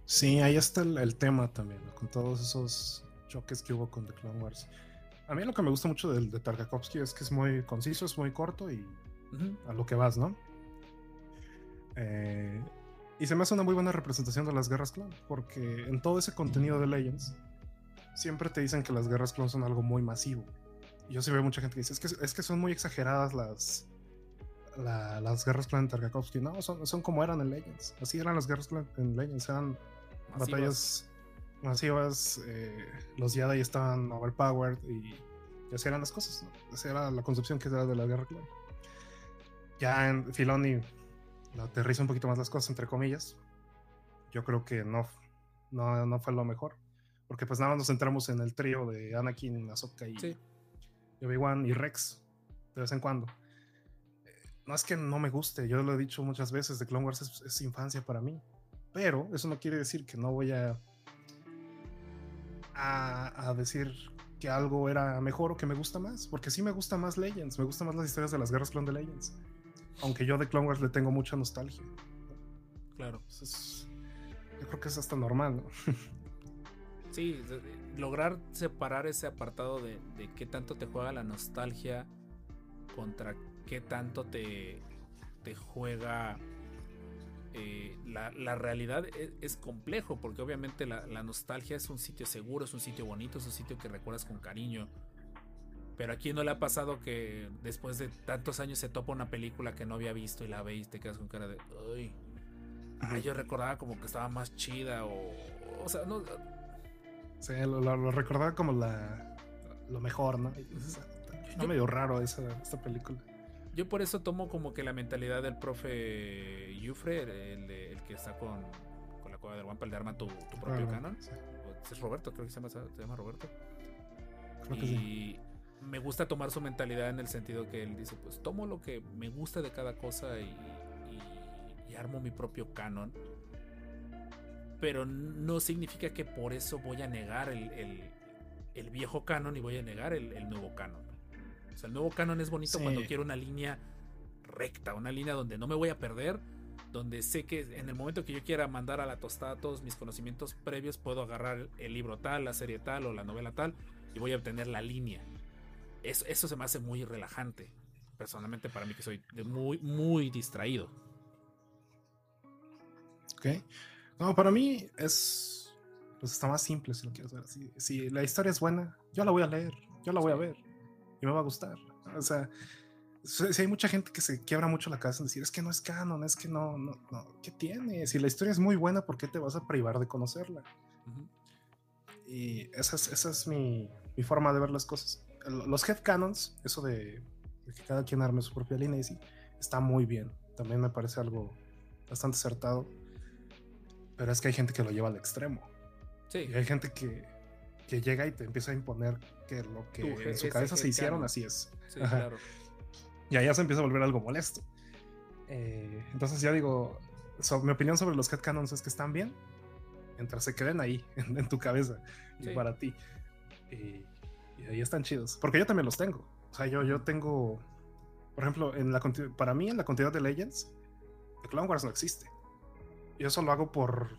Sí, ahí está el, tema también, con todos esos choques que hubo con The Clone Wars. A mí lo que me gusta mucho del de Tartakovsky es que es muy conciso, es muy corto y a lo que vas, ¿no? Eh, y se me hace una muy buena representación de las guerras clon, porque en todo ese contenido de Legends siempre te dicen que las guerras clon son algo muy masivo. Y yo sí veo mucha gente que dice, es que, es que son muy exageradas las, las guerras clon en Tartakovsky. No, son, son como eran en Legends. Así eran las guerras clon en Legends, eran batallas masivas, eh, los Jedi estaban overpowered y, así eran las cosas. Esa era la concepción que era de la guerra clon. Ya en Filoni lo aterriza un poquito más las cosas, entre comillas. Yo creo que no, no, no fue lo mejor. Porque pues nada más nos centramos en el trío de Anakin, Ahsoka y, sí. Obi-Wan y Rex de vez en cuando. Eh, no es que no me guste, yo lo he dicho muchas veces, The Clone Wars es infancia para mí. Pero eso no quiere decir que no voy a, a, decir que algo era mejor o que me gusta más. Porque sí me gusta más Legends, me gustan más las historias de las guerras clon de Legends. Aunque yo de Clone Wars le tengo mucha nostalgia. Claro. yo creo que es hasta normal, ¿no? [LAUGHS] Sí, lograr separar ese apartado de, de qué tanto te juega la nostalgia contra qué tanto te, te juega eh, la, realidad e, es, complejo, porque obviamente la, nostalgia es un sitio seguro, es un sitio bonito, es un sitio que recuerdas con cariño. Pero aquí no le ha pasado que después de tantos años se topa una película que no había visto y la ve y te quedas con cara de, ay, yo recordaba como que estaba más chida o, o sea, no. Sí, lo, recordaba como la, lo mejor, ¿no? Está medio raro esa, esta película. Yo por eso tomo como que la mentalidad del profe Yufre, el, que está con, la cueva del Wampa, el de arma tu, propio canon. Es Roberto, creo que se llama, Roberto. y me gusta tomar su mentalidad en el sentido que él dice, pues tomo lo que me gusta de cada cosa y, armo mi propio canon. Pero no significa que por eso voy a negar el, viejo canon y voy a negar el nuevo canon. O sea, el nuevo canon es bonito cuando quiero una línea recta, una línea donde no me voy a perder, donde sé que en el momento que yo quiera mandar a la tostada todos mis conocimientos previos, puedo agarrar el libro tal, la serie tal o la novela tal y voy a obtener la línea. Eso, eso se me hace muy relajante, personalmente para mí que soy muy, muy distraído. Ok. No, para mí es. Pues está más simple si lo quieres ver así. Si la historia es buena, yo la voy a leer, yo la voy a ver y me va a gustar. O sea, si hay mucha gente que se quiebra mucho la cabeza en decir, es que no es canon, es que no, no, no, ¿qué tiene? Si la historia es muy buena, ¿por qué te vas a privar de conocerla? Y esa es, esa es mi, mi, forma de ver las cosas. Los head canons, eso de, que cada quien arme su propia línea, y sí, está muy bien. También me parece algo bastante acertado. Pero es que hay gente que lo lleva al extremo. Sí. Y hay gente que, que llega y te empieza a imponer que lo que en su cabeza se hicieron así es. Y allá se empieza a volver algo molesto. Eh, entonces ya digo, mi opinión sobre los headcanons es que están bien, mientras se queden ahí, [LAUGHS] en, tu cabeza y para ti. Y, ahí están chidos. Porque yo también los tengo. O sea, yo, yo tengo, por ejemplo, en la, para mí en la continuidad de Legends, The Clone Wars no existe. Yo eso lo hago por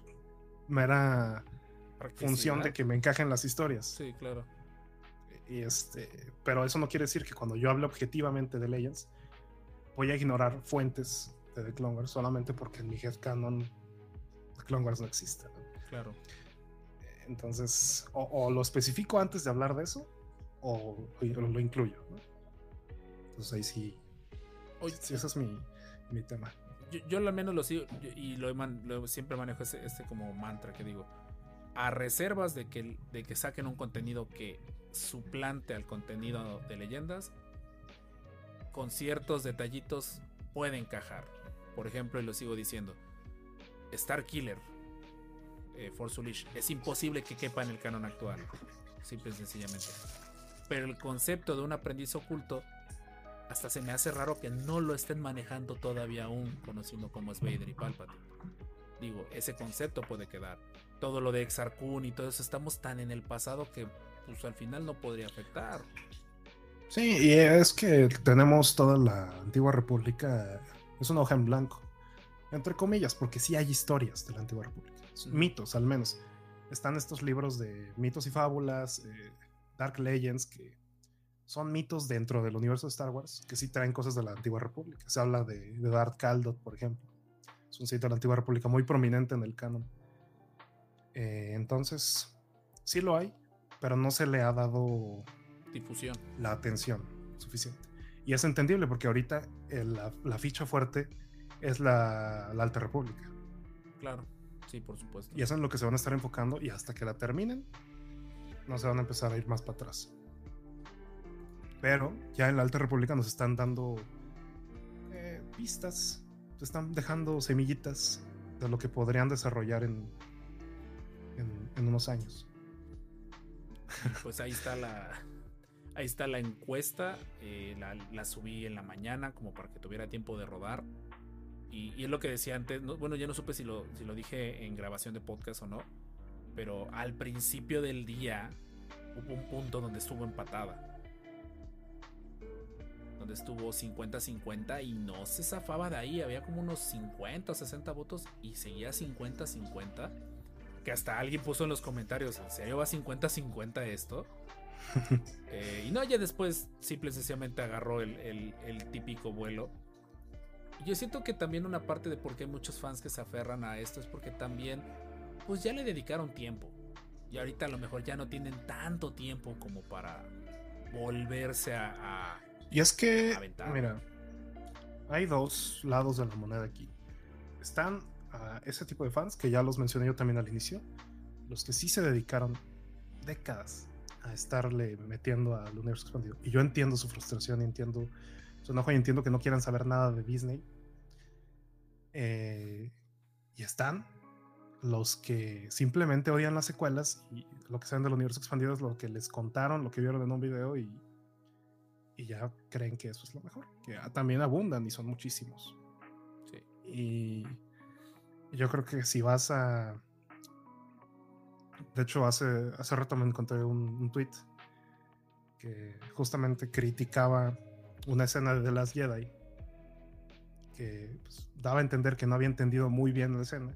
mera función de que me encajen las historias. Sí, claro. Y este, pero eso no quiere decir que cuando yo hable objetivamente de Legends, voy a ignorar fuentes de The Clone Wars solamente porque en mi headcanon The Clone Wars no existe. Claro. Entonces, o, lo especifico antes de hablar de eso, o, lo incluyo. Entonces ahí sí. sí ese es mi, mi tema. Yo, al menos lo sigo y lo, siempre manejo este como mantra que digo a reservas de que, de que saquen un contenido que suplante al contenido de leyendas, con ciertos detallitos puede encajar. Por ejemplo, y lo sigo diciendo, Star Killer, eh, Force Unleashed, es imposible que quepa en el canon actual. Simple y sencillamente. Pero el concepto de un aprendiz oculto hasta se me hace raro que no lo estén manejando todavía aún, conociendo como es Vader y Palpatine. Digo, ese concepto puede quedar. Todo lo de Exar Kun y todo eso, estamos tan en el pasado que pues al final no podría afectar. Sí, y es que tenemos toda la antigua república, es una hoja en blanco, entre comillas, porque sí hay historias de la antigua república, mitos al menos. Están estos libros de mitos y fábulas, eh, Dark Legends, que son mitos dentro del universo de Star Wars, que sí traen cosas de la antigua república. Se habla de, de Darth Kaldot, por ejemplo. Es un sitio de la antigua república muy prominente en el canon. Eh, entonces, sí lo hay, pero no se le ha dado difusión. La atención suficiente. Y es entendible porque ahorita la, ficha fuerte es la, Alta República. Claro, sí, por supuesto. Y eso es en lo que se van a estar enfocando y hasta que la terminen, no se van a empezar a ir más para atrás. Pero ya en la Alta República nos están dando eh, pistas, están dejando semillitas de lo que podrían desarrollar en, en unos años. Pues ahí está la, Ahí está la encuesta. Eh, la, subí en la mañana como para que tuviera tiempo de rodar. Y, es lo que decía antes. bueno, ya no supe si lo, si lo dije en grabación de podcast o no. Pero al principio del día hubo un punto donde estuvo empatada. Donde estuvo 50-50 y no se zafaba de ahí. Había como unos 50 o 60 votos y seguía 50-50. Que hasta alguien puso en los comentarios, ¿en serio va 50-50 esto? [LAUGHS] Eh, y no, ya después simple y sencillamente agarró el, típico vuelo. Yo siento que también una parte de por qué hay muchos fans que se aferran a esto es porque también, pues ya le dedicaron tiempo. Y ahorita a lo mejor ya no tienen tanto tiempo como para volverse a. y es que, mira, hay dos lados de la moneda aquí. Están a ese tipo de fans, que ya los mencioné yo también al inicio, los que sí se dedicaron décadas a estarle metiendo al universo expandido. Y yo entiendo su frustración y entiendo su enojo y entiendo que no quieran saber nada de Disney. Eh, y están los que simplemente odian las secuelas y lo que saben del universo expandido es lo que les contaron, lo que vieron en un video y, y ya creen que eso es lo mejor. Que también abundan y son muchísimos. Y yo creo que si vas a de hecho, hace, hace rato me encontré un, tweet que justamente criticaba una escena de The Last Jedi que pues, daba a entender que no había entendido muy bien la escena,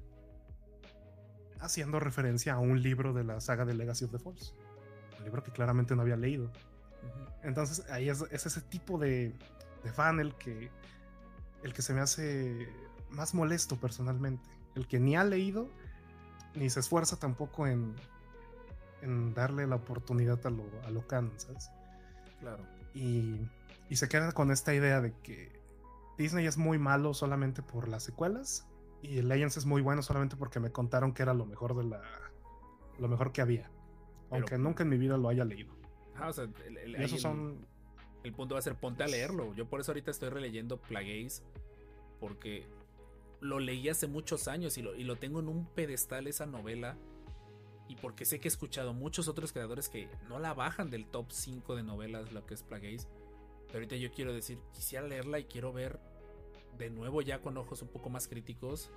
haciendo referencia a un libro de la saga de Legacy of the Force, un libro que claramente no había leído. Entonces ahí es, ese tipo de, de, fan el que, el que se me hace más molesto personalmente, el que ni ha leído ni se esfuerza tampoco en, en darle la oportunidad a lo, a lo canon, ¿sabes? Claro. Y, y se queda con esta idea de que Disney es muy malo solamente por las secuelas y Legends es muy bueno solamente porque me contaron que era lo mejor de la lo mejor que había aunque nunca en mi vida lo haya leído ah, o sea, el, son el punto va a ser ponte a leerlo yo por eso ahorita estoy releyendo Plagueis porque lo leí hace muchos años y lo, y lo tengo en un pedestal esa novela. Y porque sé que he escuchado muchos otros creadores que no la bajan del top 5 de novelas, lo que es Plagueis. Pero ahorita yo quiero decir, quisiera leerla y quiero ver de nuevo ya con ojos un poco más críticos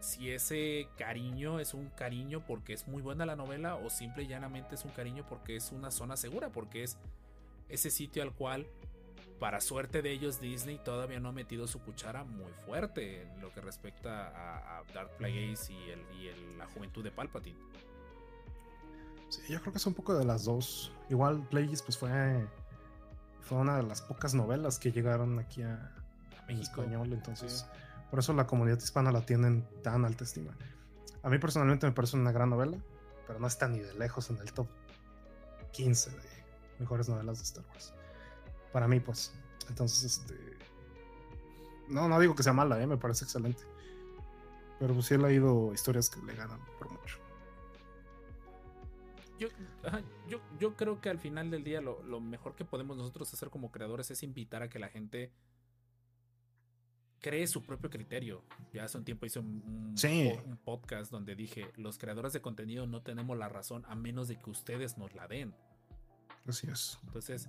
si ese cariño es un cariño porque es muy buena la novela o simple y llanamente es un cariño porque es una zona segura, porque es ese sitio al cual para suerte de ellos, Disney todavía no ha metido su cuchara muy fuerte en lo que respecta a, Dark Plagueis y, el, la juventud de Palpatine. Sí, yo creo que es un poco de las dos. Igual Plagueis pues fue, fue una de las pocas novelas que llegaron aquí a, México, español, entonces por eso la comunidad hispana la tienen tan alta estima. A mí personalmente me parece una gran novela, pero no está ni de lejos en el top 15 de mejores novelas de Star Wars para mí, pues. Entonces, este. No, no digo que sea mala, ¿eh? me parece excelente. Pero pues sí he leído historias que le ganan por mucho. Yo, yo, yo creo que al final del día lo, lo, mejor que podemos nosotros hacer como creadores es invitar a que la gente cree su propio criterio. Ya hace un tiempo hice un, podcast donde dije, los creadores de contenido no tenemos la razón a menos de que ustedes nos la den. Así es. Entonces,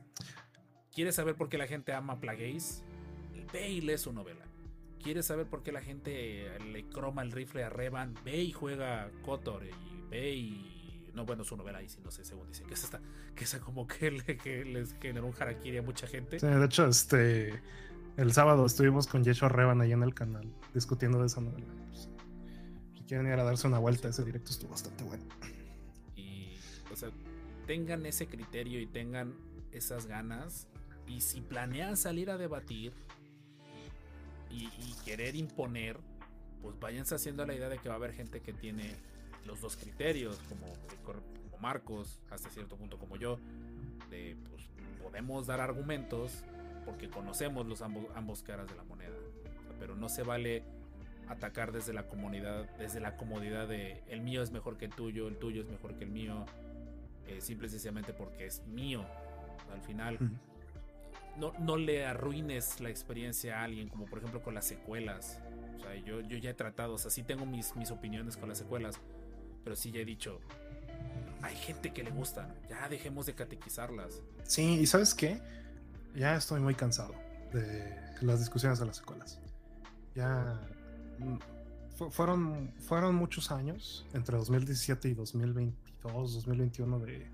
¿quieres saber por qué la gente ama Plagueis? Ve y lee su novela. ¿Quieres saber por qué la gente le croma el rifle a Revan? Ve y juega Kotor y ve y no bueno su novela ahí sí no sé según dicen que esa que esa como que, les generó un harakiri a mucha gente de hecho este el sábado estuvimos con Yeshua Revan ahí en el canal discutiendo de esa novela. Pues, si quieren ir a darse una vuelta, ese directo estuvo bastante bueno. Y, o sea, tengan ese criterio y tengan esas ganas. Y si planean salir a debatir y, querer imponer, pues váyanse haciendo la idea de que va a haber gente que tiene los dos criterios, como, como Marcos, hasta cierto punto como yo, de pues podemos dar argumentos porque conocemos los ambos, ambos caras de la moneda. pero no se vale atacar desde la comunidad, desde la comodidad de el mío es mejor que el tuyo, el tuyo es mejor que el mío, eh, simple y sencillamente porque es mío. Al final, no, no le arruines la experiencia a alguien, como por ejemplo con las secuelas. O sea, yo, yo ya he tratado, o sea, sí tengo mis, mis opiniones con las secuelas, pero sí ya he dicho, hay gente que le gusta, ya dejemos de catequizarlas. Sí, y ¿sabes qué? Ya estoy muy cansado de las discusiones de las secuelas. Ya mm, fueron, fueron muchos años, entre 2017 y 2022, 2021, de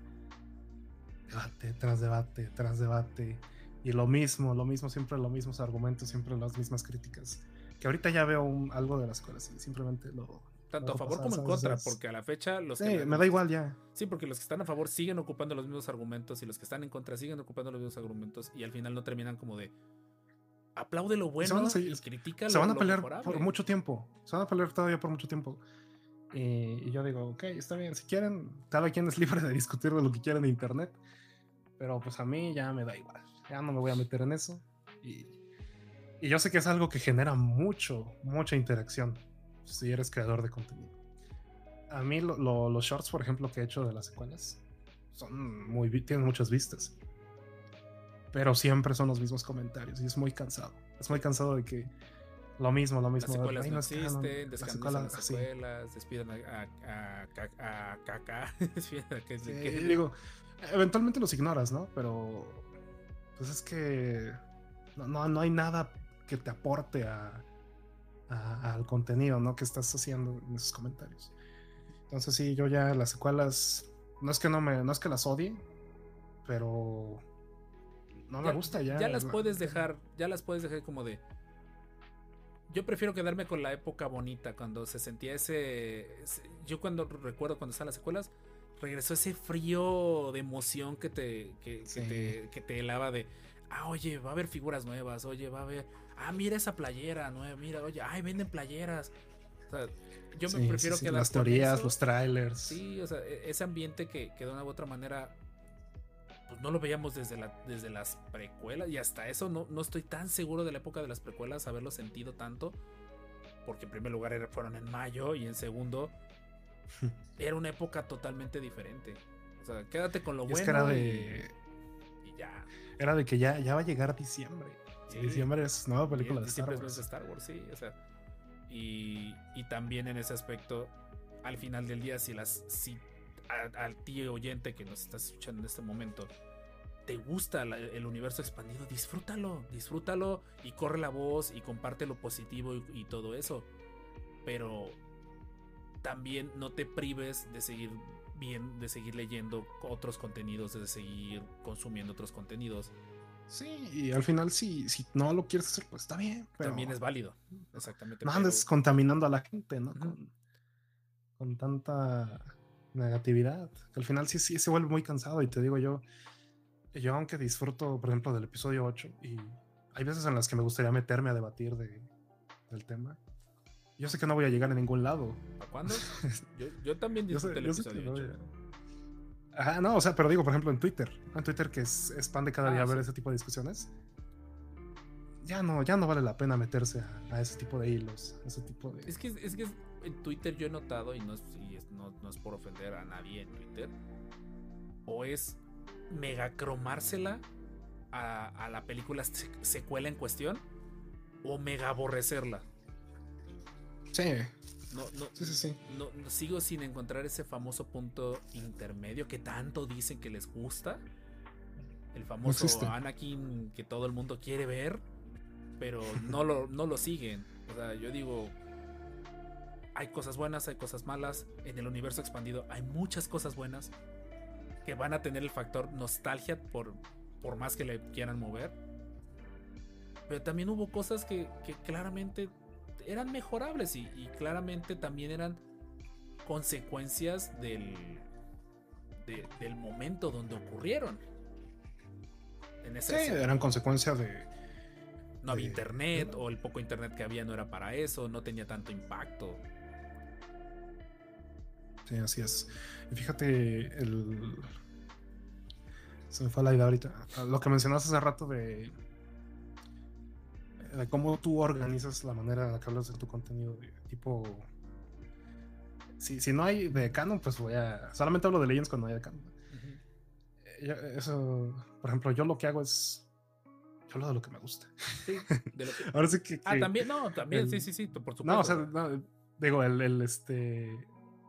debate tras debate, tras debate. Y lo mismo, lo mismo, siempre los mismos argumentos, siempre las mismas críticas. Que ahorita ya veo algo de las secuelas y simplemente lo, tanto a favor como en contra, porque a la fecha los sí, me da igual ya. Sí, porque los que están a favor siguen ocupando los mismos argumentos y los que están en contra siguen ocupando los mismos argumentos y al final no terminan como de aplaude lo bueno y critica Se van a pelear por mucho tiempo. Se van a pelear todavía por mucho tiempo. Y, yo digo, ok, está bien, si quieren, cada quien es [LAUGHS] libre de discutir de lo que quieran en internet, pero pues a mí ya me da igual, ya no me voy a meter en eso. Y, y yo sé que es algo que genera mucho, mucha interacción si eres creador de contenido. A mí los shorts, por ejemplo, que he hecho de las secuelas, son muy, tienen muchas vistas. Pero siempre son los mismos comentarios y es muy cansado. Es muy cansado de que lo mismo, lo mismo. Las secuelas no existen, las secuelas, despidan a Kaka, [LAUGHS] digo, eventualmente los ignoras, ¿no? Pero pues es que no, no, no hay nada que te aporte a, al contenido, ¿no? Que estás haciendo en esos comentarios. Entonces sí, yo ya las secuelas, no es que no me, no es que las odie, pero no me gusta ya. Ya las puedes dejar, ya las puedes dejar como de. Yo prefiero quedarme con la época bonita, cuando se sentía ese. yo cuando recuerdo cuando están las secuelas, regresó ese frío de emoción que te, que, te, que te helaba de. Ah, oye, va a haber figuras nuevas, oye, va a haber ah, mira esa playera, ¿no? Mira, oye, ay, venden playeras. O sea, yo me prefiero que Las teorías, los trailers. Sí, o sea, e-, ese ambiente que, que, de una u otra manera, pues no lo veíamos desde, la, desde las precuelas. Y hasta eso no, no estoy tan seguro de la época de las precuelas, haberlo sentido tanto. Porque en primer lugar fueron en mayo y en segundo [LAUGHS] era una época totalmente diferente. O sea, quédate con lo bueno. era de. Y, ya. Era de que ya, ya va a llegar diciembre. Sí, diciembre es nueva película de Star Wars. Star Wars, sí. O sea, y, y, también en ese aspecto, al final del día, si las si al tío oyente que nos está escuchando en este momento te gusta el universo expandido, disfrútalo, disfrútalo y corre la voz y comparte lo positivo y, y todo eso. Pero también no te prives de seguir bien, de seguir leyendo otros contenidos, de seguir consumiendo otros contenidos Sí, y al final si, si no lo quieres hacer, pues está bien. Pero También es válido, exactamente. No andes contaminando a la gente, ¿no? con, tanta negatividad. Que al final sí, sí se vuelve muy cansado y te digo yo, yo aunque disfruto, por ejemplo, del episodio 8 y hay veces en las que me gustaría meterme a debatir de, del tema. Yo sé que no voy a llegar a ningún lado. ¿A cuándo? [LAUGHS] yo, yo, también disfruto el episodio 8. Ajá, no, o sea, pero digo, por ejemplo, en Twitter. En Twitter, que es, es pan de cada día ah, ver ese tipo de discusiones. Ya no, ya no vale la pena meterse a, ese tipo de hilos, ese tipo de. Es que, es que en Twitter yo he notado, y no es, no, es por ofender a nadie en Twitter, o es mega cromársela a, a la película secuela en cuestión, o mega aborrecerla. Sí. No, no, Sí, sí, sí. no- no- sigo sin encontrar ese famoso punto intermedio que tanto dicen que les gusta. El famoso. Anakin que todo el mundo quiere ver, pero no lo, no lo siguen. O sea, yo digo, hay cosas buenas, hay cosas malas. En el universo expandido hay muchas cosas buenas que van a tener el factor nostalgia por, por más que le quieran mover. Pero también hubo cosas que, que claramente eran mejorables y, y claramente también eran consecuencias del, de- del momento donde ocurrieron. En esa Sí, escena. eran consecuencia de. no había de- internet o el poco internet que había no era para eso, no tenía tanto impacto. Sí, así es. Y fíjate, el. Se me fue la idea ahorita. Lo que mencionaste hace rato de. De cómo tú organizas la manera en la que hablas de tu contenido. tipo. Si, si no hay de canon, pues voy a. Solamente hablo de Legends cuando hay de canon. Eh, Eso, por ejemplo, yo lo que hago es. Yo hablo de lo que me gusta. Sí, de lo que- [LAUGHS] Ahora sí que. Ah, también, no, también, el- sí, sí, sí, por supuesto. No, o sea, no, digo, el, el, este.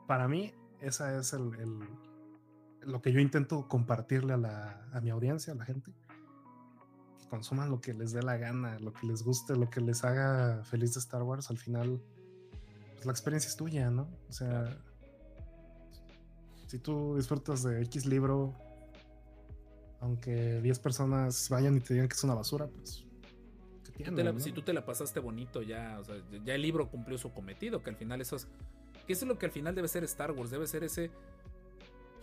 Para mí, esa es el, el- lo que yo intento compartirle a, la, a mi audiencia, a la gente. Consuman lo que les dé la gana, lo que les guste, lo que les haga feliz de Star Wars. Al final, pues la experiencia es tuya, ¿no? O sea, si tú disfrutas de X libro, aunque 10 personas vayan y te digan que es una basura, pues. ¿qué Tú la- no? Si tú te la pasaste bonito ya, o sea, ya el libro cumplió su cometido, que al final eso es, que eso es lo que al final debe ser Star Wars, debe ser ese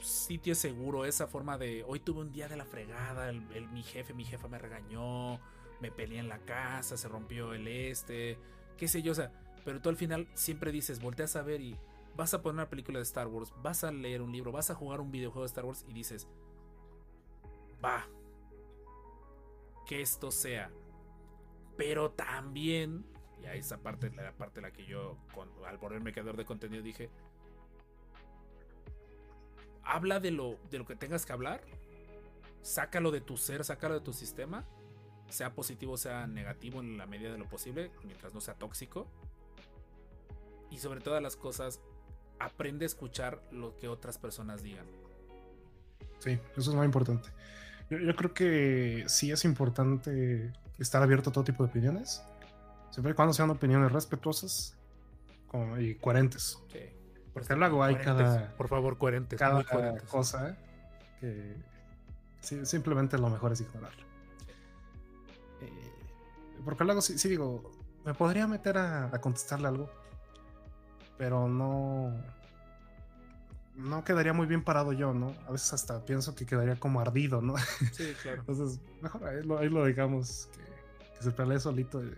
sitio seguro, esa forma de, hoy tuve un día de la fregada, el, mi jefe, mi jefa me regañó, me peleé en la casa, se rompió el este, qué sé yo, o sea, pero tú al final siempre dices, volteas a ver y vas a poner una película de Star Wars, vas a leer un libro, vas a jugar un videojuego de Star Wars y dices, va, que esto sea pero también, y a esa parte, la parte la que yo, al volverme creador de contenido, dije: habla de lo, de lo que tengas que hablar, sácalo de tu ser, sácalo de tu sistema, sea positivo, sea negativo en la medida de lo posible, mientras no sea tóxico. Y sobre todas las cosas, aprende a escuchar lo que otras personas digan. Sí, eso es muy importante. Yo, yo creo que sí es importante estar abierto a todo tipo de opiniones, siempre y cuando sean opiniones respetuosas y coherentes. Sí. Porque luego hay cada, por favor, coherentes. cada muy coherentes. cosa que sí, simplemente lo mejor es ignorarlo. Eh, porque luego sí, sí digo, me podría meter a, a contestarle algo, pero no, no quedaría muy bien parado yo, ¿no? A veces hasta pienso que quedaría como ardido, ¿no? Sí, claro. [LAUGHS] Entonces, mejor ahí lo, ahí lo digamos, que, que se pelee solito eh,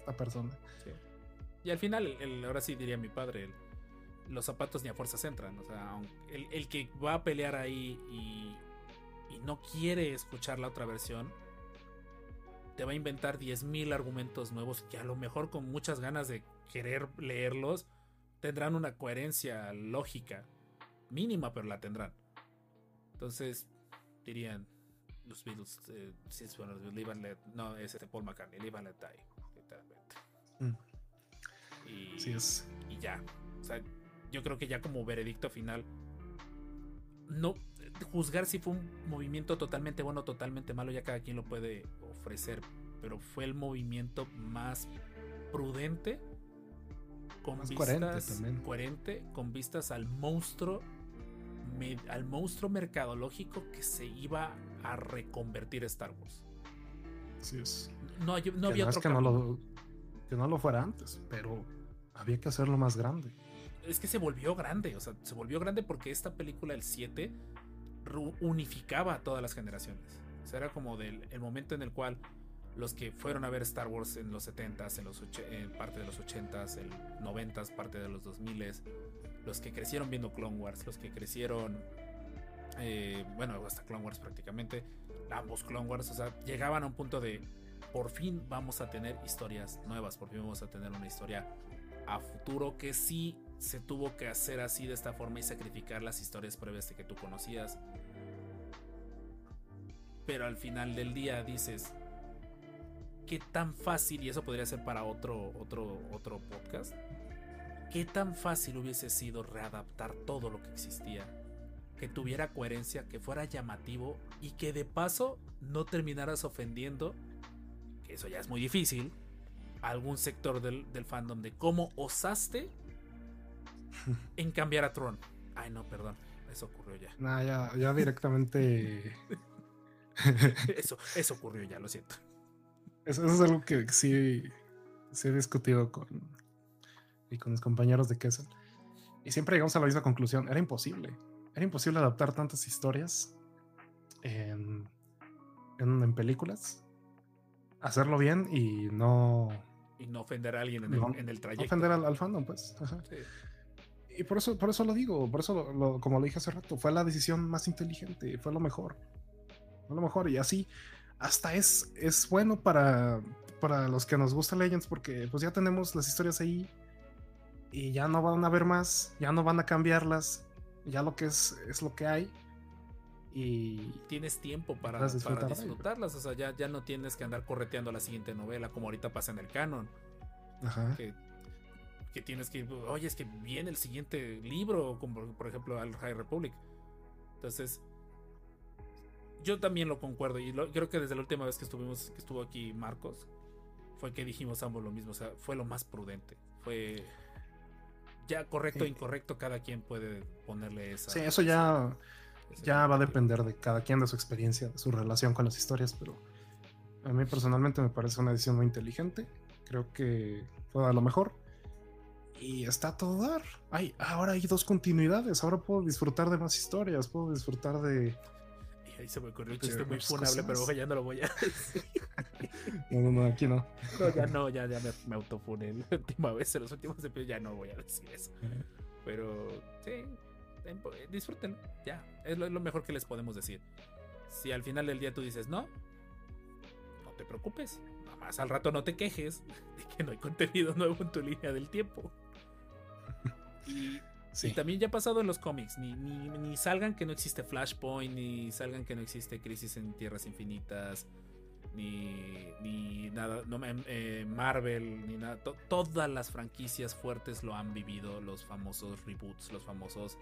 esta persona. Sí. Y al final, el- el- ahora sí diría mi padre, el- los zapatos ni a fuerzas entran. O sea, el, el que va a pelear ahí y, y no quiere escuchar la otra versión, te va a inventar 10.000 argumentos nuevos que a lo mejor con muchas ganas de querer leerlos, tendrán una coherencia lógica mínima, pero la tendrán. Entonces, dirían los Beatles, eh, sí, bueno, los Beatles, let, no, es este Paul McCartney, live and let die, literalmente. Mm, Y, Así es. y ya. O sea, yo creo que ya como veredicto final, no juzgar si fue un movimiento totalmente bueno o totalmente malo, ya cada quien lo puede ofrecer, pero fue el movimiento más prudente, con Más vistas coherente coherente, con vistas al monstruo, me- al monstruo mercadológico que se iba a reconvertir Star Wars. Así es. No, hay- no que había no es que no, lo, que no lo fuera antes, pero había que hacerlo más grande. Es que se volvió grande, o sea, se volvió grande porque esta película, el 7, ru- unificaba a todas las generaciones. O sea, era como del el momento en el cual los que fueron a ver Star Wars en los 70s, en, los en parte de los 80s, el 90s, parte de los 2000s, los que crecieron viendo Clone Wars, los que crecieron, eh, bueno, hasta Clone Wars prácticamente, ambos Clone Wars, o sea, llegaban a un punto de, por fin vamos a tener historias nuevas, por fin vamos a tener una historia a futuro que sí se tuvo que hacer así de esta forma y sacrificar las historias previas de que tú conocías. Pero al final del día dices, qué tan fácil, y eso podría ser para otro, otro, otro podcast, qué tan fácil hubiese sido readaptar todo lo que existía, que tuviera coherencia, que fuera llamativo y que de paso no terminaras ofendiendo, que eso ya es muy difícil, algún sector del, fandom de cómo osaste en cambiar a Tron. Ay, no, perdón, eso ocurrió ya. Nah, ya, ya directamente. [LAUGHS] eso, eso ocurrió ya, lo siento. Eso, es algo que sí, sí he discutido con, y con mis compañeros de Kessel. Y siempre llegamos a la misma conclusión. Era imposible. Era imposible adaptar tantas historias en, en, películas. Hacerlo bien y no... Y no ofender a alguien en, el, en el, trayecto. ofender al, fandom, pues. Y por eso, por eso lo digo, por eso, como lo dije hace rato, fue la decisión más inteligente, fue lo mejor. Fue lo mejor. Y así, hasta es, es bueno para, para los que nos gusta Legends porque pues ya tenemos las historias ahí y ya no van a ver más, ya no van a cambiarlas, ya lo que es es lo que hay. Y tienes tiempo para, disfrutarlas, o sea, ya, ya no tienes que andar correteando la siguiente novela como ahorita pasa en el canon. Ajá. Que, tienes que, oye, es que viene el siguiente libro, como por ejemplo al High Republic. Entonces, yo también lo concuerdo y creo que desde la última vez que estuvimos, que estuvo aquí Marcos, fue que dijimos ambos lo mismo, o sea, fue lo más prudente, fue ya correcto o incorrecto, cada quien puede ponerle esa. Sí, eso ya, ya va a depender de cada quien, de su experiencia, de su relación con las historias, pero a mí personalmente me parece una edición muy inteligente, creo que fue a lo mejor. Y está todo dar. Ay, ahora hay dos continuidades. Ahora puedo disfrutar de más historias. Puedo disfrutar de, Ahí se me ocurrió un chiste muy funable, pero ya no lo voy a decir. [LAUGHS] No, no, no, aquí no. No, ya no, ya, ya me, me autofuné la última vez, en los últimos episodios ya no voy a decir eso. Pero sí, disfruten, ya, es lo, mejor que les podemos decir. Si al final del día tú dices no, no te preocupes, nada más al rato no te quejes de que no hay contenido nuevo en tu línea del tiempo. Y y también ya ha pasado en los cómics. Ni, ni, salgan que no existe Flashpoint, ni salgan que no existe Crisis en Tierras Infinitas, ni, ni nada. No, eh, Marvel, ni nada. todas las franquicias fuertes lo han vivido. Los famosos reboots, los famosos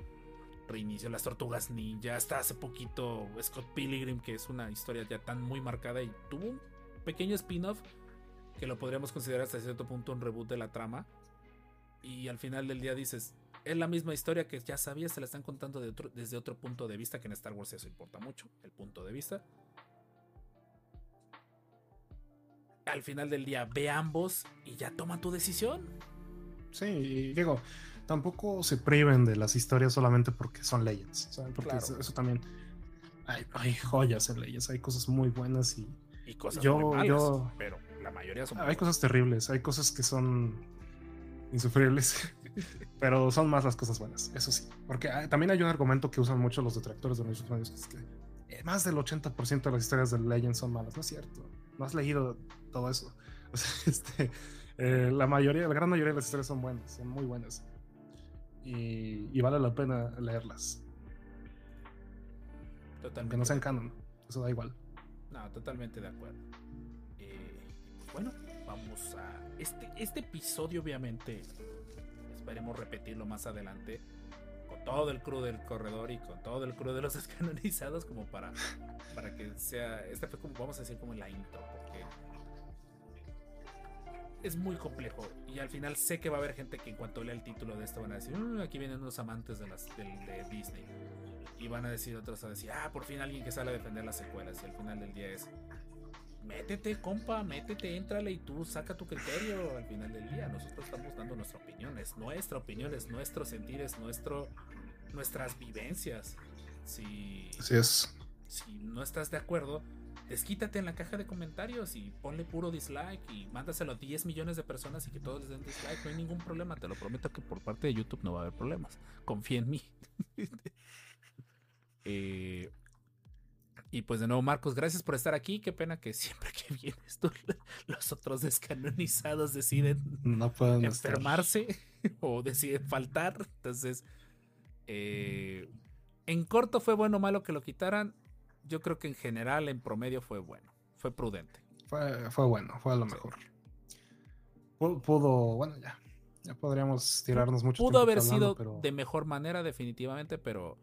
reinicios, las tortugas ninja. Hasta hace poquito Scott Pilgrim, que es una historia ya tan muy marcada y tuvo un pequeño spin-off que lo podríamos considerar hasta cierto punto un reboot de la trama. Y al final del día dices, es la misma historia que ya sabías, se la están contando desde otro punto de vista, que en Star Wars eso importa mucho, el punto de vista. Al final del día, ve ambos y ya toma tu decisión. Sí, digo, tampoco se priven de las historias solamente porque son Legends, Porque eso, también. Hay, joyas en Legends, hay cosas muy buenas y. Y cosas yo, muy malas, pero la mayoría son. Hay cosas terribles, hay cosas que son insufribles. [LAUGHS] Pero son más las cosas buenas, eso sí. Porque también hay un argumento que usan mucho los detractores de los medios, que es que eh, más del 80% de las historias de Legends son malas. No es cierto. No has leído todo eso. [LAUGHS] este, eh, la mayoría, la gran mayoría de las historias son buenas, son muy buenas. Y, vale la pena leerlas. Totalmente. Aunque no sean canon, eso da igual. No, totalmente de acuerdo. Eh, bueno, vamos a. Este, este episodio, obviamente, esperemos repetirlo más adelante con todo el crew del corredor y con todo el crew de los [LAUGHS] descanonizados como para, para que sea, esta fue como, vamos a decir como la intro, porque es muy complejo y al final sé que va a haber gente que en cuanto lea el título de esto van a decir, mm, aquí vienen unos amantes de, las, de, Disney y van a decir otros a decir, ah, por fin alguien que sale a defender las secuelas y al final del día es métete, compa, métete, entrale y tú saca tu criterio al final del día. Nosotros estamos dando nuestra opinión, es nuestra opinión, es nuestro sentir, es nuestro, nuestras vivencias. Si, Así es. Si no estás de acuerdo, desquítate en la caja de comentarios y ponle puro dislike y mándaselo a 10 millones de personas y que todos les den dislike. No hay ningún problema, te lo prometo que por parte de YouTube no va a haber problemas. Confía en mí. [LAUGHS] eh, y pues de nuevo, Marcos, gracias por estar aquí. Qué pena que siempre que vienes tú, [LAUGHS] los otros descanonizados deciden no enfermarse [LAUGHS] o deciden faltar. Entonces, eh, en corto fue bueno o malo que lo quitaran. Yo creo que en general, en promedio, fue bueno. Fue prudente. fue, fue bueno, fue a lo mejor. Pudo, bueno, ya. Ya podríamos tirarnos mucho. Pudo haber sido de mejor manera, definitivamente, pero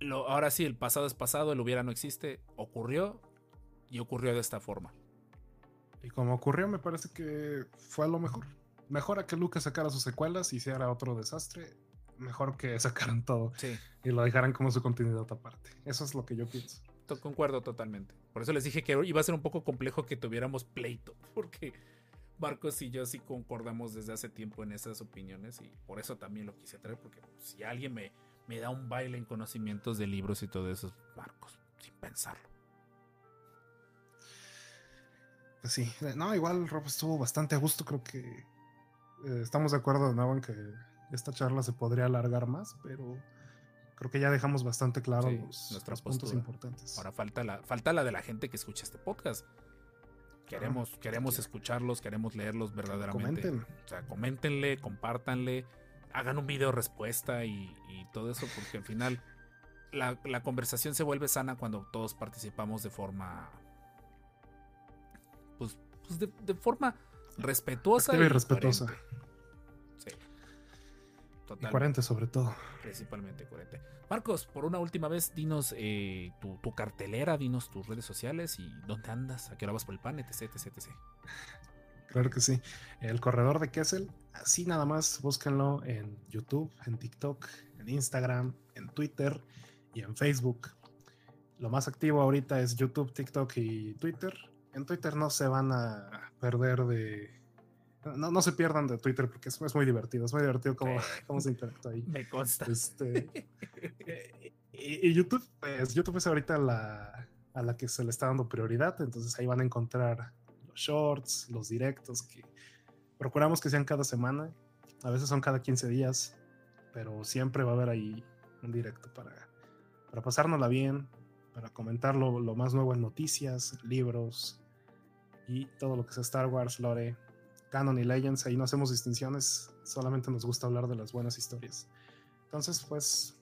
lo, ahora sí, el pasado es pasado, el hubiera no existe, ocurrió y ocurrió de esta forma. Y como ocurrió, me parece que fue a lo mejor. Mejor a que Lucas sacara sus secuelas y hiciera otro desastre. Mejor que [LAUGHS] sacaran todo y lo dejaran como su continuidad aparte. Eso es lo que yo pienso. Concuerdo totalmente. Por eso les dije que iba a ser un poco complejo que tuviéramos pleito, [LAUGHS] porque Marcos y yo sí concordamos desde hace tiempo en esas opiniones y por eso también lo quise traer, porque si alguien me, me da un baile en conocimientos de libros y todo eso, Marcos, sin pensarlo. Pues sí, no, igual Rob estuvo bastante a gusto, creo que eh, estamos de acuerdo de nuevo en que esta charla se podría alargar más, pero creo que ya dejamos bastante claro los, puntos importantes. Ahora falta la, falta la de la gente que escucha este podcast. Queremos, queremos escucharlos, queremos leerlos verdaderamente. Comenten. O sea, coméntenle, compártanle, hagan un video respuesta y, todo eso, porque al final la, conversación se vuelve sana cuando todos participamos de forma. Pues, pues de, forma respetuosa. y respetuosa. Y coherente sobre todo. Principalmente coherente. Marcos, por una última vez, dinos eh, tu, cartelera, dinos tus redes sociales y dónde andas, a qué hora vas por el pan, etc, etc, etc. Claro que sí. El corredor de Kessel, así nada más, búsquenlo en YouTube, en TikTok, en Instagram, en Twitter y en Facebook. Lo más activo ahorita es YouTube, TikTok y Twitter. En Twitter no se van a perder de no, no se pierdan de Twitter porque es, muy divertido, es muy divertido cómo, [LAUGHS] cómo se interactúa ahí. Me consta. Este, [LAUGHS] y, YouTube, pues YouTube es ahorita la, a la que se le está dando prioridad, entonces ahí van a encontrar shorts, los directos, que procuramos que sean cada semana, a veces son cada 15 días, pero siempre va a haber ahí un directo para, para pasárnosla bien, para comentar lo, más nuevo en noticias, libros y todo lo que sea Star Wars, Lore, Canon y Legends, ahí no hacemos distinciones, solamente nos gusta hablar de las buenas historias. Entonces, pues,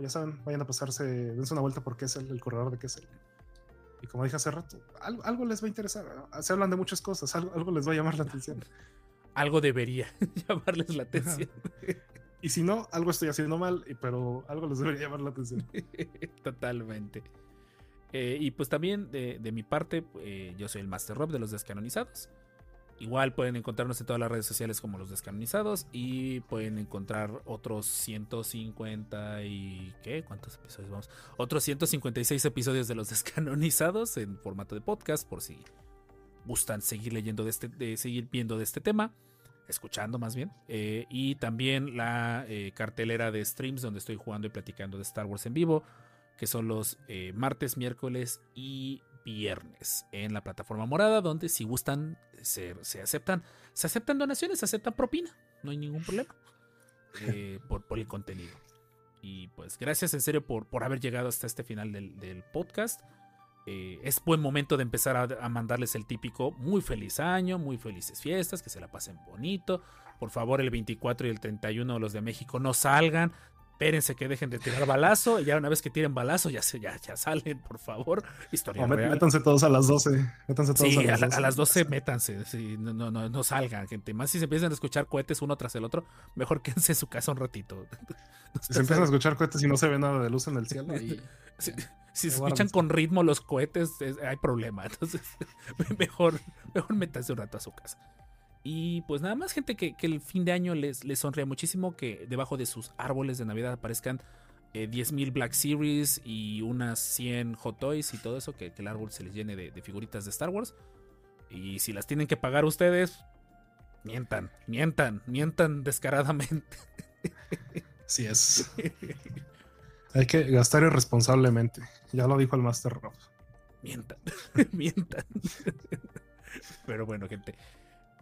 ya saben, vayan a pasarse, dense una vuelta porque es el, corredor de Kessel. Y como dije hace rato, algo, les va a interesar. Se hablan de muchas cosas, algo, les va a llamar la atención. [LAUGHS] algo debería [LAUGHS] llamarles la atención. y si no, algo estoy haciendo mal, pero algo les debería llamar la atención. [LAUGHS] Totalmente. Eh, y pues también de, mi parte, eh, yo soy el Master Rob de los descanonizados. Igual pueden encontrarnos en todas las redes sociales como los descanonizados y pueden encontrar otros 150 y ¿qué? ¿Cuántos episodios vamos? Otros 156 episodios de los [LAUGHS] descanonizados en formato de podcast por si gustan seguir leyendo de este, de seguir viendo de este tema, escuchando más bien. Eh, y también la eh, cartelera de streams donde estoy jugando y platicando de Star Wars en vivo, que son los eh, martes, miércoles y viernes en la plataforma morada, donde si gustan se, aceptan, se aceptan donaciones, se aceptan propina, no hay ningún problema [LAUGHS] eh, por, por, el contenido. Y pues gracias en serio por, por haber llegado hasta este final del, podcast. Eh, es buen momento de empezar a, a, mandarles el típico muy feliz año, muy felices fiestas, que se la pasen bonito. Por favor, el 24 y el 31 los de México no salgan, espérense que dejen de tirar balazo. Y ya una vez que tiren balazo, ya, se, ya, ya salen, por favor. Historia Métanse todos a las 12. Métanse todos sí, a, las 12. métanse. no, no, no, no, salgan, gente. Más si se empiezan a escuchar cohetes uno tras el otro, mejor [LAUGHS] quédense en su casa un ratito. [LAUGHS] si se empiezan a escuchar cohetes y no se ve nada de luz en el cielo. [LAUGHS] si, se escuchan con ritmo los cohetes, hay problema. Entonces, mejor, mejor métanse un rato a su casa. Y pues nada más, gente, que, el fin de año les, les sonría muchísimo que debajo de sus árboles de Navidad aparezcan eh, 10.000 Black Series y unas 100 Hot Toys y todo eso, que, el árbol se les llene de, figuritas de Star Wars. Y si las tienen que pagar ustedes, mientan, mientan, mientan descaradamente. [LAUGHS] Así es. [LAUGHS] Hay que gastar irresponsablemente. Ya lo dijo el Master Rob. Mientan, [LAUGHS] mientan. Pero bueno, gente.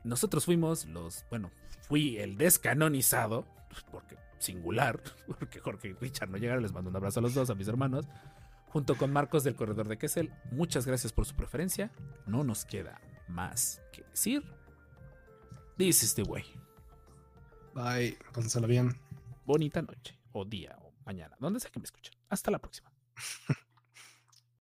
Nosotros fuimos los, bueno, fui el descanonizado, porque singular, [LAUGHS] porque Jorge y Richard no llegaron, les mando un abrazo a los dos, a mis hermanos, junto con Marcos del Corredor de Kessel. Muchas gracias por su preferencia, no nos queda más que decir. This is the way. Bye, pásensela bien. Bonita noche, o día, o mañana, donde sea que me escuchen. Hasta la próxima. [LAUGHS]